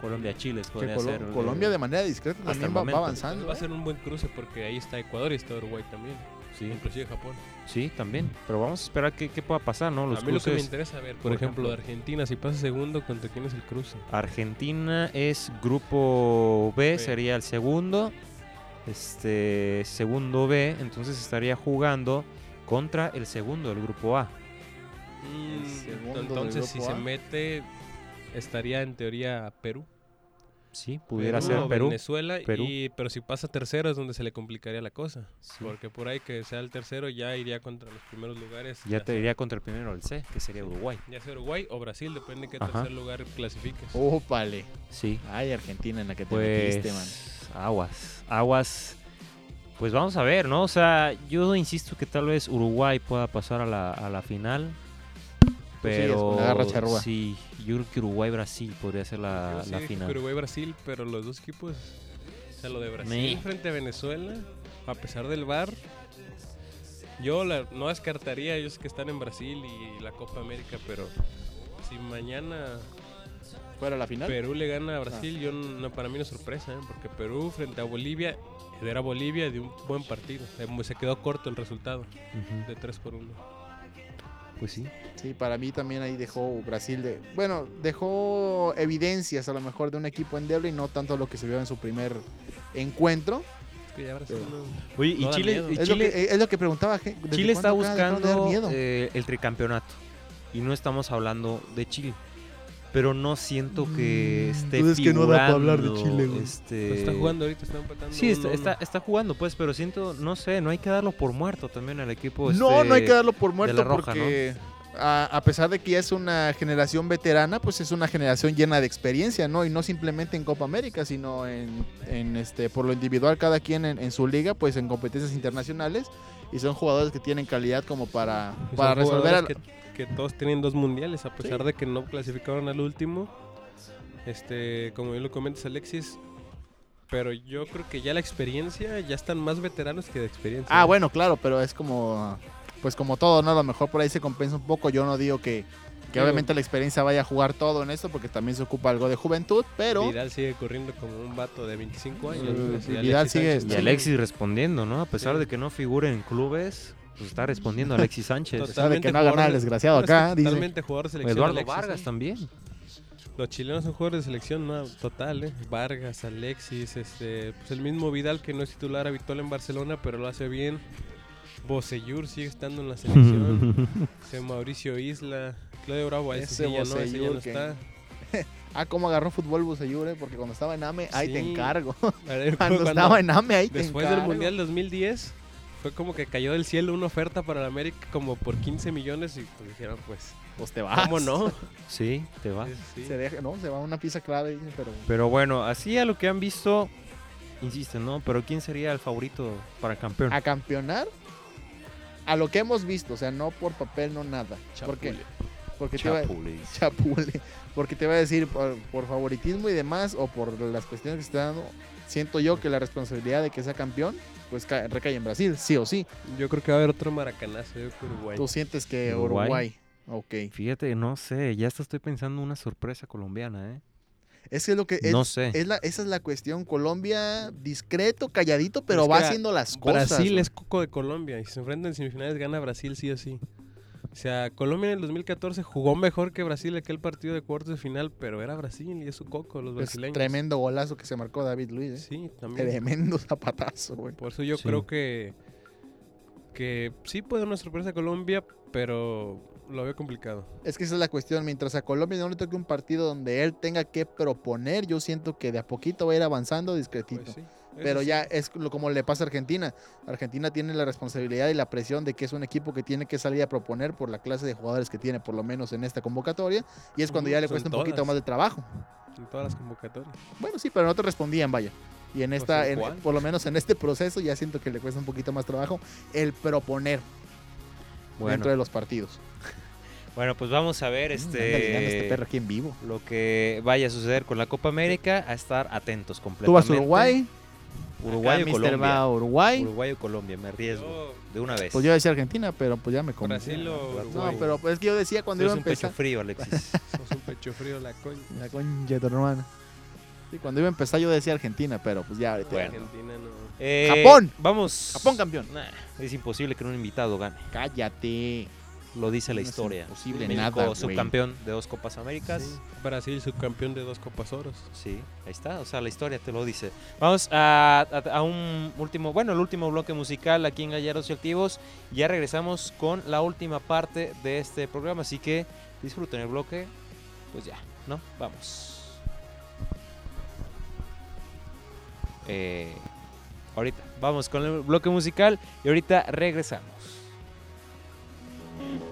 Colombia-Chile. Podría Colo- ser, eh, Colombia de manera discreta también va, avanzando. va a ¿eh? ser un buen cruce porque ahí está Ecuador y está Uruguay también. Sí, Inclusive Japón. sí, también. Pero vamos a esperar qué, qué pueda pasar, ¿no? Los a mí lo que me cruces. interesa ver, por, por ejemplo, de ejemplo. Argentina, si pasa segundo, ¿contra quién es el cruce? Argentina es grupo B, B. sería el segundo. Este segundo B, entonces estaría jugando contra el segundo del grupo A. Mm, entonces, si se mete, estaría en teoría Perú. Sí, pudiera Perú ser o Perú. Venezuela, Perú. Y, pero si pasa tercero es donde se le complicaría la cosa. Sí. Porque por ahí que sea el tercero ya iría contra los primeros lugares. Ya te sea- diría contra el primero, el C, que sería Uruguay. Ya sea Uruguay o Brasil, depende de qué Ajá. tercer lugar clasifiques. Ópale. Sí. Ay, Argentina en la que te Pues metiste, man. aguas, aguas. Pues vamos a ver, ¿no? O sea, yo insisto que tal vez Uruguay pueda pasar a la, a la final. Pero la garra charrúa. sí, yo creo que Uruguay-Brasil podría ser la, Yo sí la final. que Uruguay-Brasil, pero los dos equipos, o sea, lo de Brasil Me. frente a Venezuela, a pesar del VAR, yo la- no descartaría ellos que están en Brasil y la Copa América, pero si mañana ¿Fuera la final? Perú le gana a Brasil, yo no, para mí no es sorpresa, ¿eh? porque Perú frente a Bolivia, era Bolivia de un buen partido, se- quedó corto el resultado, de 3 por 1. Pues sí. Sí, para mí también ahí dejó Brasil de. Bueno, dejó evidencias a lo mejor de un equipo endeble y no tanto lo que se vio en su primer encuentro. Es que ya Brasil Pero- no- Oye, No y Chile, y Es, lo que, es lo que preguntaba. ¿desde Chile está buscando eh, el tricampeonato. Y no estamos hablando de Chile. Pero no siento que esté Entonces que no da para hablar de Chile, güey. este, Pues está jugando ahorita, está empatando. Sí, está, 1-1. está, está jugando, pues, pero siento, no sé, no hay que darlo por muerto también al equipo. no, este, no hay que darlo por muerto Roja, porque a, a pesar de que ya es una generación veterana, pues es una generación llena de experiencia, ¿no? Y no simplemente en Copa América, sino en, en, este por lo individual cada quien en, en su liga, pues en competencias internacionales. Y son jugadores que tienen calidad como para, para resolver... que, que todos tienen dos mundiales, a pesar Sí. de que no clasificaron al último. Este, como bien lo comentas, Alexis. Pero yo creo que ya la experiencia, ya están más veteranos que de experiencia. Ah, bueno, claro, pero es como... Pues como todo, ¿no? A lo mejor por ahí se compensa un poco. Yo no digo que, que Sí. obviamente la experiencia vaya a jugar todo en esto, porque también se ocupa algo de juventud, pero... Vidal sigue corriendo como un vato de 25 años. Pues, y Vidal Alexis sigue- Y. Alexis respondiendo, ¿no? A pesar Sí. de que no figure en clubes, pues está respondiendo Alexis Sánchez. De que no haga nada de- el desgraciado acá, dice. Totalmente jugador de selección. Eduardo Alexis, Vargas ¿eh? también. Los chilenos son jugadores de selección, no, total, ¿eh? Vargas, Alexis, este, pues el mismo Vidal que no es titular habitual en Barcelona, pero lo hace bien. Bocellur sigue estando en la selección. Ese Mauricio Isla, Claudio Bravo, ese, Ese ya no, ese ya no está. Ah, cómo agarró fútbol Buseyur, eh, porque cuando estaba en AME, ahí te encargo. Ver, Cuando estaba en AME, ahí te Después encargo. del Mundial 2010, fue como que cayó del cielo una oferta para el América como por 15 millones y pues dijeron, pues, Pues te vas. ¿cómo no? Sí, te va. Sí, sí. Se deja, no, se va una pieza clave, dice, pero... Pero bueno, así a lo que han visto, insisten, ¿no? Pero ¿quién sería el favorito para campeón? A campeonar, a lo que hemos visto, o sea, no por papel, no nada. Porque, Chapule. porque te iba, Chapu, le dice. Chapule. Porque te voy a decir, por, por favoritismo y demás, o por las cuestiones que se está dando, siento yo que la responsabilidad de que sea campeón, pues ca- recae en Brasil, sí o sí. Yo creo que va a haber otro maracanazo yo creo que Uruguay. Tú sientes que Uruguay. Uruguay. Ok. Fíjate, no sé, ya hasta estoy pensando una sorpresa colombiana, ¿eh? Es que es lo que es, No sé. es la, esa es la cuestión. Colombia discreto, calladito, pero es va haciendo las cosas. Brasil es coco de Colombia y si se enfrentan en semifinales gana Brasil sí o sí. O sea, Colombia en el 2014 jugó mejor que Brasil aquel partido de cuartos de final, pero era Brasil y es su coco, los Es brasileños. tremendo golazo que se marcó David Luis. ¿eh? Sí, también. Tremendo zapatazo, güey. Por eso yo Sí. creo que que sí puede dar una sorpresa Colombia, pero lo veo complicado. Es que esa es la cuestión. Mientras a Colombia no le toque un partido donde él tenga que proponer, yo siento que de a poquito va a ir avanzando discretito. Pues sí, Pero sí. ya es lo- como le pasa a Argentina. Argentina tiene la responsabilidad y la presión de que es un equipo que tiene que salir a proponer por la clase de jugadores que tiene, por lo menos en esta convocatoria. Y es cuando ya le cuesta un poquito más de trabajo. en todas las convocatorias. Bueno, sí, pero no te respondían, vaya. Y en Pues, esta, en- por lo menos en este proceso, ya siento que le cuesta un poquito más trabajo el proponer Bueno, dentro de los partidos. bueno, pues vamos a ver Mm, este este perro aquí en vivo. lo que vaya a suceder con la Copa América, a estar atentos completamente. Tú vas a Uruguay, Uruguay acá o Colombia. va a Uruguay. Uruguay o Colombia, me arriesgo. Yo, De una vez. Pues yo decía Argentina, pero pues ya me comí. Brasil o No, pero pues es que yo decía cuando iba a eres un pecho empezar. frío, Alexis. Sos un pecho frío la coña. La concha de tu hermana. Sí, cuando iba a empezar yo decía Argentina, pero pues ya ahorita. Bueno. Argentina no. Eh, Japón. Vamos. Japón campeón. Nah, es imposible que un invitado gane. Cállate. Lo dice la No historia. imposible México nada, subcampeón de dos Copas Américas. Sí. Brasil subcampeón de dos Copas Oros. Sí, ahí está, o sea, la historia te lo dice. Vamos a, a- a un último, bueno, el último bloque musical aquí en Galleros y Activos. Ya regresamos con la última parte de este programa, así que disfruten el bloque. Pues ya, ¿no? Vamos. Eh, ahorita, vamos con el bloque musical y ahorita regresamos. Mm-hmm.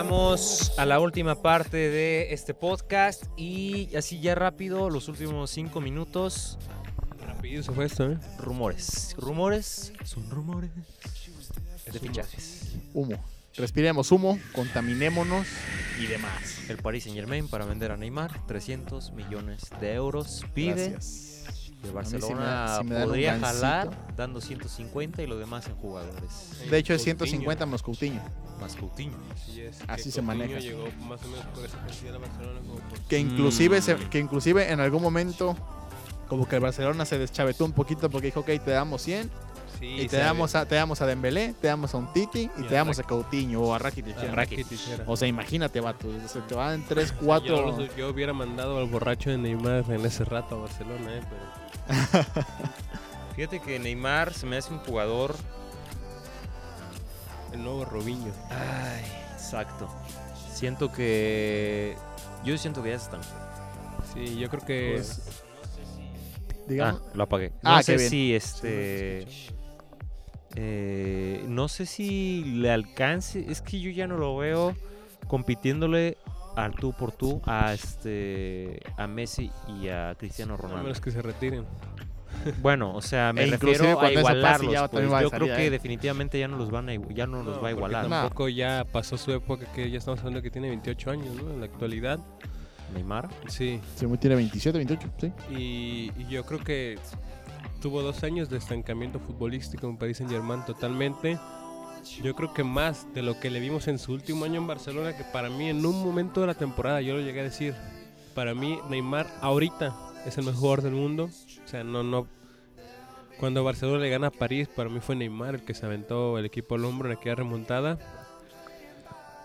Llegamos a la última parte de este podcast y así ya rápido, los últimos cinco minutos, Rápido se fue esto, ¿eh? rumores. Rumores son rumores de fichajes. Humo. Respiremos humo, contaminémonos y demás. El Paris Saint Germain para vender a Neymar 300 millones de euros. Pide Gracias. De me- Barcelona si me podría jalar dando 150 y lo demás en jugadores. De hecho, es Coutinho. 150 más Coutinho. Más Coutinho. Así es. Así que se Coutinho maneja. llegó más o menos por esa cantidad a Barcelona como por Que inclusive, se- Mm. que inclusive en algún momento, como que el Barcelona se deschavetó un poquito porque dijo, ok, te damos 100 Sí, y te damos, a, te damos a Dembélé, te damos a un Titi y, te damos a. Coutinho o a Rakitic. Ah. O sea, imagínate, vato, se te van 3, Yo, 4... los- yo hubiera mandado al borracho de Neymar en ese rato a Barcelona, ¿eh? Pero Fíjate que Neymar se me hace un jugador. el nuevo Robinho. Ay, exacto. Siento que. Yo siento que ya están. Sí, yo creo que Pues, digamos, Ah, lo apagué. No Ah, qué sé bien. si este. Eh, no sé si le alcance. Es que yo ya no lo veo compitiéndole al tú por tú a este a Messi y a Cristiano a Ronaldo. menos que se retiren. Bueno, o sea, me E inclusive refiero a igualarlos. ya pues. a Yo salir creo que ahí. definitivamente ya no los van a ya no los va a igualar. No. Tampoco ya pasó su época que ya estamos hablando que tiene 28 años, ¿no? En la actualidad. Neymar. Sí. sí, tiene 27, 28, sí. Y, y yo creo que tuvo dos años de estancamiento futbolístico en Paris Saint Germain totalmente. Yo creo que más de lo que le vimos en su último año en Barcelona, que para mí en un momento de la temporada yo lo llegué a decir. Para mí Neymar ahorita es el mejor jugador del mundo. O sea, no, no. Cuando Barcelona le gana a París, para mí fue Neymar el que se aventó el equipo al hombro en aquella remontada.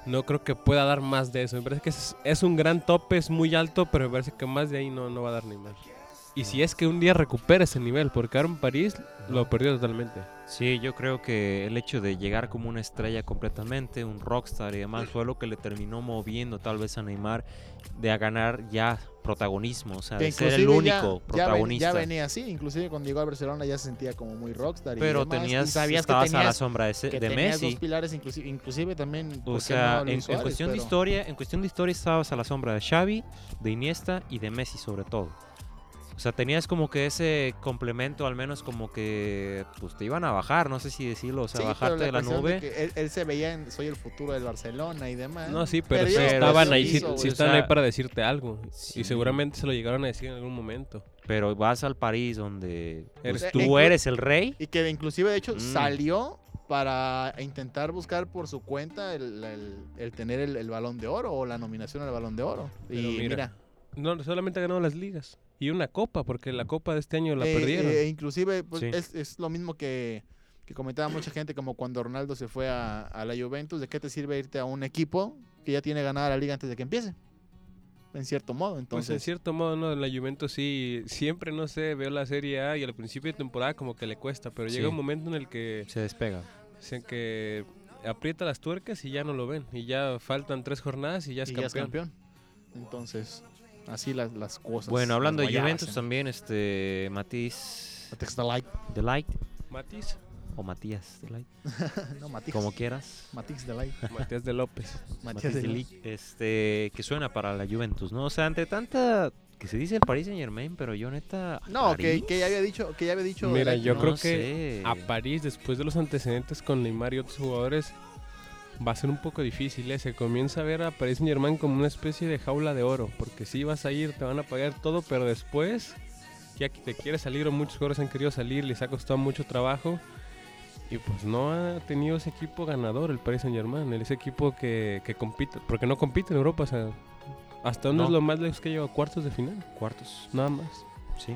No creo que pueda dar más de eso. Me parece que es, es un gran tope, es muy alto, pero me parece que más de ahí no, no va a dar Neymar. Y si es que un día recupera ese nivel, porque ahora en París lo perdió totalmente. Sí, yo creo que el hecho de llegar como una estrella completamente, un rockstar y demás, fue lo que le terminó moviendo tal vez a Neymar de a ganar ya protagonismo, o sea, de ser el ya- único ya, ven- protagonista. ya venía así, inclusive cuando llegó a Barcelona ya se sentía como muy rockstar. y pero demás, y tenías, sabías estabas que a la tenías, sombra de, ese- que de tenías Messi. dos pilares, inclusive, inclusive también. ¿por O sea, no en, cuestión de historia, en cuestión de historia estabas a la sombra de Xavi, de Iniesta y de Messi sobre todo. O sea, tenías como que ese complemento, al menos como que pues te iban a bajar, no sé si decirlo, o sea, Sí, bajarte de la nube. que él, él se veía en soy el futuro del Barcelona y demás. No, sí, pero, estaban ahí, hizo, sí O sea, ahí para decirte algo. sí. Y seguramente se lo llegaron a decir en algún momento. Pero vas al París donde pues, tú tú. eres el rey. Y que inclusive de hecho Mm. salió para intentar buscar por su cuenta el, el- el tener el, el balón de oro o la nominación al balón de oro. Pero y mira, mira, No, solamente ha ganado las ligas. Y una copa, porque la copa de este año la eh, perdieron. eh, inclusive pues, Sí. es, es lo mismo que, que comentaba mucha gente como cuando Ronaldo se fue a, a la Juventus, ¿de qué te sirve irte a un equipo que ya tiene ganada la liga antes de que empiece? En cierto modo, Pues en entonces... cierto modo, no, en la Juventus sí, siempre, no sé, veo la Serie A y al principio de temporada como que le cuesta, pero Sí. llega un momento en el que, Se despega. en que aprieta las tuercas y ya no lo ven. Y ya faltan tres jornadas y ya es, y campeón. ya es campeón. Entonces, así las, las cosas. Bueno, hablando de Juventus ¿eh? también, este Matiz Text the light. Delight Matis, o Matías Delight, no, Matix. como quieras. Matix the light. Matías de López. Matías Matiz de Delight, este que suena para la Juventus, ¿no? O sea, ante tanta que se dice el Paris Saint Germain, pero yo neta No, que, que ya había dicho, que ya había dicho. Mira, Delight, yo ¿no? creo que. A París, después de los antecedentes con Neymar y otros jugadores, va a ser un poco difícil. ¿eh? Se comienza a ver a Paris Saint Germain como una especie de jaula de oro. Porque si vas a ir, te van a pagar todo, pero después, ya que te quieres salir, o muchos jugadores han querido salir, les ha costado mucho trabajo. Y pues no ha tenido ese equipo ganador, el Paris Saint Germain. Ese equipo que, que compite, porque no compite en Europa. O sea, ¿hasta dónde No. es lo más lejos que llegado? Cuartos de final, cuartos, nada más. sí.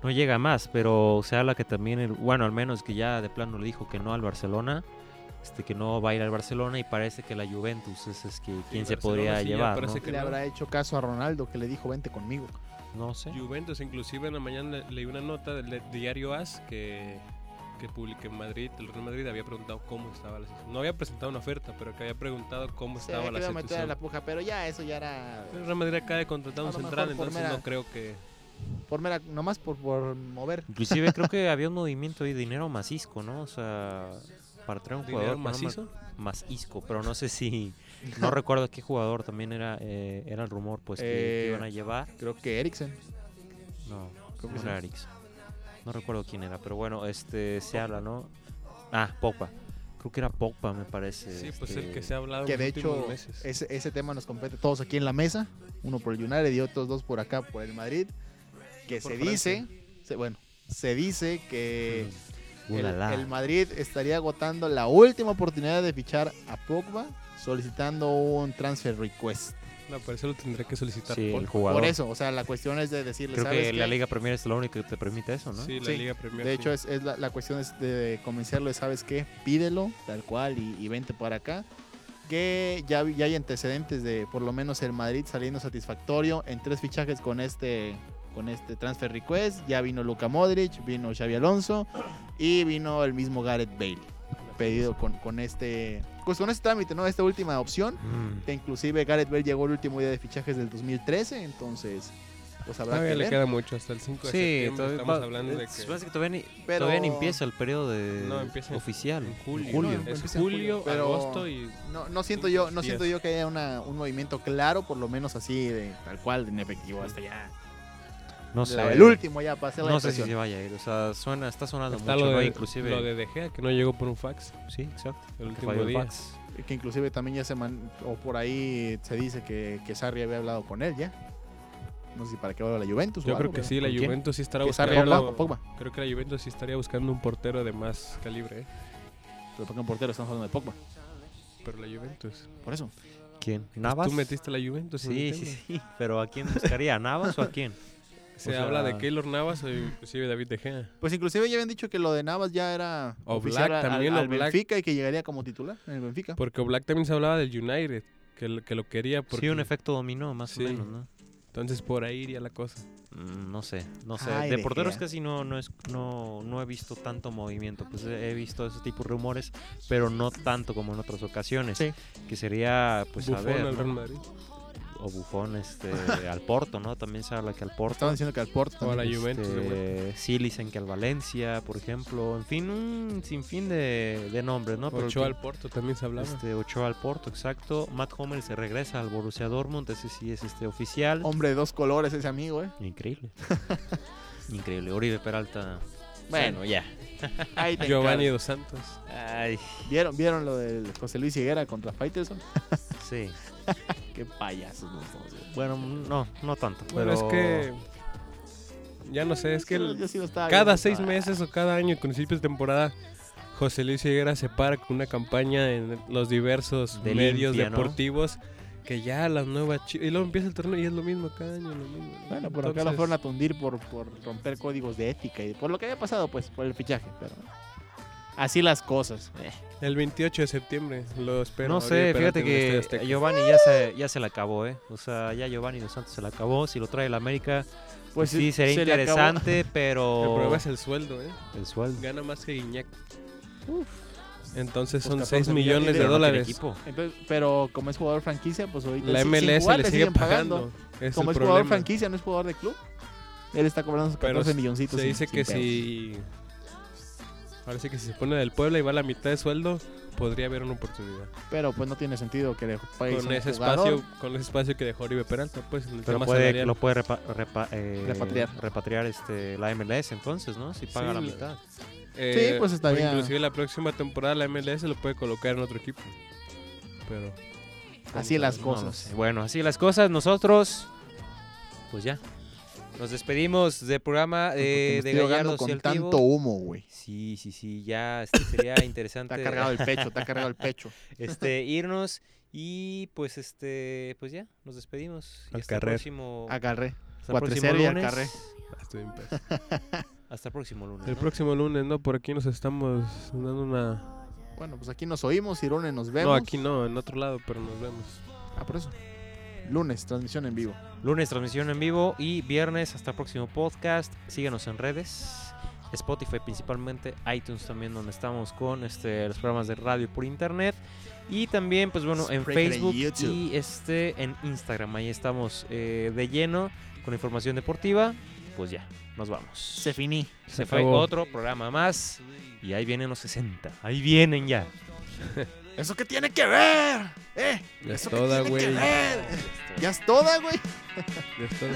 No llega más, pero se habla que también, el, bueno, al menos que ya de plano le dijo que no al Barcelona, este que no va a ir al Barcelona y parece que la Juventus es, es que quien se podría sí llevar, parece ¿no? que le no. habrá hecho caso a Ronaldo que le dijo vente conmigo. No sé. Juventus, inclusive en la mañana le- leí una nota del diario AS que, que publiqué en Madrid, el Real Madrid había preguntado cómo estaba la situación. No había presentado una oferta, pero que había preguntado cómo Se estaba la situación. la puja, pero ya eso ya era El Real Madrid acaba de contratar un A central, entonces mera- no creo que... por mera, nomás por, por mover. Inclusive creo que había un movimiento de dinero macisco, ¿no? O sea, para traer un jugador no macizo. más Isco, pero no sé si no recuerdo qué jugador también era eh, era el rumor pues que, que Eh, iban a llevar. Creo que Eriksen. No, creo que no era Eriksen. No recuerdo quién era, pero bueno, este se habla, ¿no? Ah, Pogba. Creo que era Pogba, me parece. Sí, pues este, el que se ha hablado Que de hecho, meses. ese, ese tema nos compete todos aquí en la mesa. Uno por el United y otros dos por acá por el Madrid. Que Por se Francia. dice, se- bueno, se dice que mm, el, el Madrid estaría agotando la última oportunidad de fichar a Pogba solicitando un transfer request. No, por eso lo tendré que solicitar. Sí, por, el jugador. Por eso, o sea, la cuestión es de decirle, Creo ¿sabes que la? Liga Premier es la única que te permite eso, ¿no? Sí, la Sí, Liga Premier. De sí. hecho, es, es la, la cuestión es de convencerlo de, ¿sabes qué? Pídelo, tal cual, y, y vente para acá. Que ya, ya hay antecedentes de por lo menos el Madrid saliendo satisfactorio en tres fichajes con este, con este transfer request. Ya vino Luka Modric, vino Xavi Alonso y vino el mismo Gareth Bale. Pedido con, con este pues con este trámite, ¿no? Esta última opción. Mm. Que inclusive Gareth Bale llegó el último día de fichajes del 2013. Entonces, pues habrá Todavía que le ver. queda mucho, hasta el 5 de Sí, septiembre todavía estamos va- hablando de es- que... que todavía ni, Pero- todavía ni empieza el periodo de No, empieza en- oficial. En julio. julio. Es Empieza en julio, julio, pero- agosto y... No, no siento yo, no Días. siento yo que haya una, un movimiento claro, por lo menos así de tal cual, en efectivo, hasta ya. No sé. el último ya para hacer la No sé si se vaya a ir. O sea, suena, está sonando Está mucho, lo ¿no? de, Inclusive. lo de De Gea, que no llegó por un fax Sí, exacto. el que último el día. fax. Que inclusive también ya se man, o por ahí se dice que, que Sarri había hablado con él ya. No sé si para qué vuelva a la Juventus. o Yo creo algo, que sí, la ¿Con quién? Juventus sí estará buscando... habla con Pogba. Creo que la Juventus sí estaría buscando un portero de más calibre, ¿eh? Pero porque un portero estamos hablando de Pogba. Pero la Juventus. Por eso. ¿Quién? Pues ¿Navas? Tú metiste la Juventus. Sí, sí, sí. Pero ¿a quién buscaría? ¿A Navas o a quién? Se O sea- habla de Keylor Navas o inclusive David De Gea. Pues inclusive ya habían dicho que lo de Navas ya era O oficial Black al- también, al, o al Black. Benfica y que llegaría como titular en el Benfica. Porque Black también se hablaba del United, que, lo- que lo quería. Porque, Sí, un efecto dominó, más Sí. o menos, ¿no? Entonces por ahí iría la cosa. Mm, No sé, no sé. Ay, de De porteros Gea. casi no, no, es, no, no he visto tanto movimiento. Pues he visto ese tipo de rumores, pero no tanto como en otras ocasiones. Sí. Que sería, pues, a ver, al ¿no? Real Madrid. O Bufón este, al Porto, ¿no? También se habla que al Porto. Estaban diciendo que al Porto. O a la. Juventus de. Este, sí, dicen que al Valencia, por ejemplo. En fin, un sinfín de, de nombres, ¿no? Pero Ochoa al Porto también se hablaba. Este, Ochoa al Porto, exacto. Matt Hummels se regresa al Borussia Dortmund, ese sí es este oficial. Hombre de dos colores ese amigo, ¿eh? Increíble. Increíble. Oribe Peralta. Bueno. Ya. Ahí te Giovanni dos Santos. Ay, ¿Vieron, ¿Vieron lo del José Luis Higuera contra Faitelson? sí. Qué payasos güey. Bueno, no, no tanto. Bueno, pero es que... Ya no sé, es que Yo- el- yo sí lo estaba cada viendo, seis meses o cada año, principios de temporada, José Luis Higuera se para con una campaña en los diversos De medios limpia, ¿no? deportivos que ya las nuevas... Y luego empieza el torneo y es lo mismo cada año, lo mismo. Bueno, por acá lo Entonces, fueron a tundir por, por romper códigos de ética y por lo que había pasado, pues, por el fichaje. Pero así las cosas. Eh, El 28 de septiembre lo espero. no sé, fíjate el que. Giovanni ya se, ya se le acabó, ¿eh? O sea, ya Giovanni dos Santos se le acabó. Si lo trae el América, pues sí, sería se interesante, El pero. problema es el sueldo, ¿eh? el sueldo. Gana más que Guiñac. Entonces Pues son 14 6 millones de millones, Pero dólares. equipo. Entonces, pero como es jugador franquicia, pues ahorita La sin MLS jugar le sigue pagando. Es Como el es jugador franquicia, no es jugador de club. Él está cobrando sus Pero 14 milloncitos. Se sin- dice sin que pedos. si. Ahora sí que si se pone del Puebla y va a la mitad de sueldo, podría haber una oportunidad. Pero pues no tiene sentido que le pagues Con ese jugador. espacio, con ese espacio que dejó Oribe Peralta, pues en el Pero tema puede, salarial. lo puede repa- repa- eh, Repatriar. repatriar este, la MLS entonces, ¿no? Si paga Sí, la mitad. Eh, pues, o estaría- Inclusive la próxima temporada la MLS lo puede colocar en otro equipo. Pero Así las No cosas. sé. Bueno, así las cosas. Nosotros, pues ya. Nos despedimos del programa eh, de Gallardo con el tanto Tivo. humo, güey. Sí, sí, sí, ya este, sería interesante Está cargado el pecho, está cargado el pecho. este, irnos y pues este pues ya, nos despedimos. Y hasta el carrer. próximo, Agarré. hasta el próximo lunes. carrer. estoy en paz. Hasta el próximo lunes. El ¿no? próximo lunes, ¿no? Por aquí nos estamos dando una... Bueno, pues aquí nos oímos, Irone, nos vemos. No, aquí no, en otro lado, pero nos vemos. Ah, por eso. Lunes, transmisión en vivo. Lunes transmisión en vivo y viernes hasta el próximo podcast. Síguenos en redes. Spotify principalmente, iTunes también donde estamos con este, los programas de radio por internet y también pues bueno en Spreaker Facebook y este en Instagram ahí estamos eh, de lleno con información deportiva pues ya, nos vamos. Se finí. Se, Se fue acabó. otro programa más y ahí vienen los 60. Ahí vienen ya. ¿Eso qué tiene que ver? ¿Eh? Ya es toda, güey. Ya, ya es toda, güey. Ya es toda.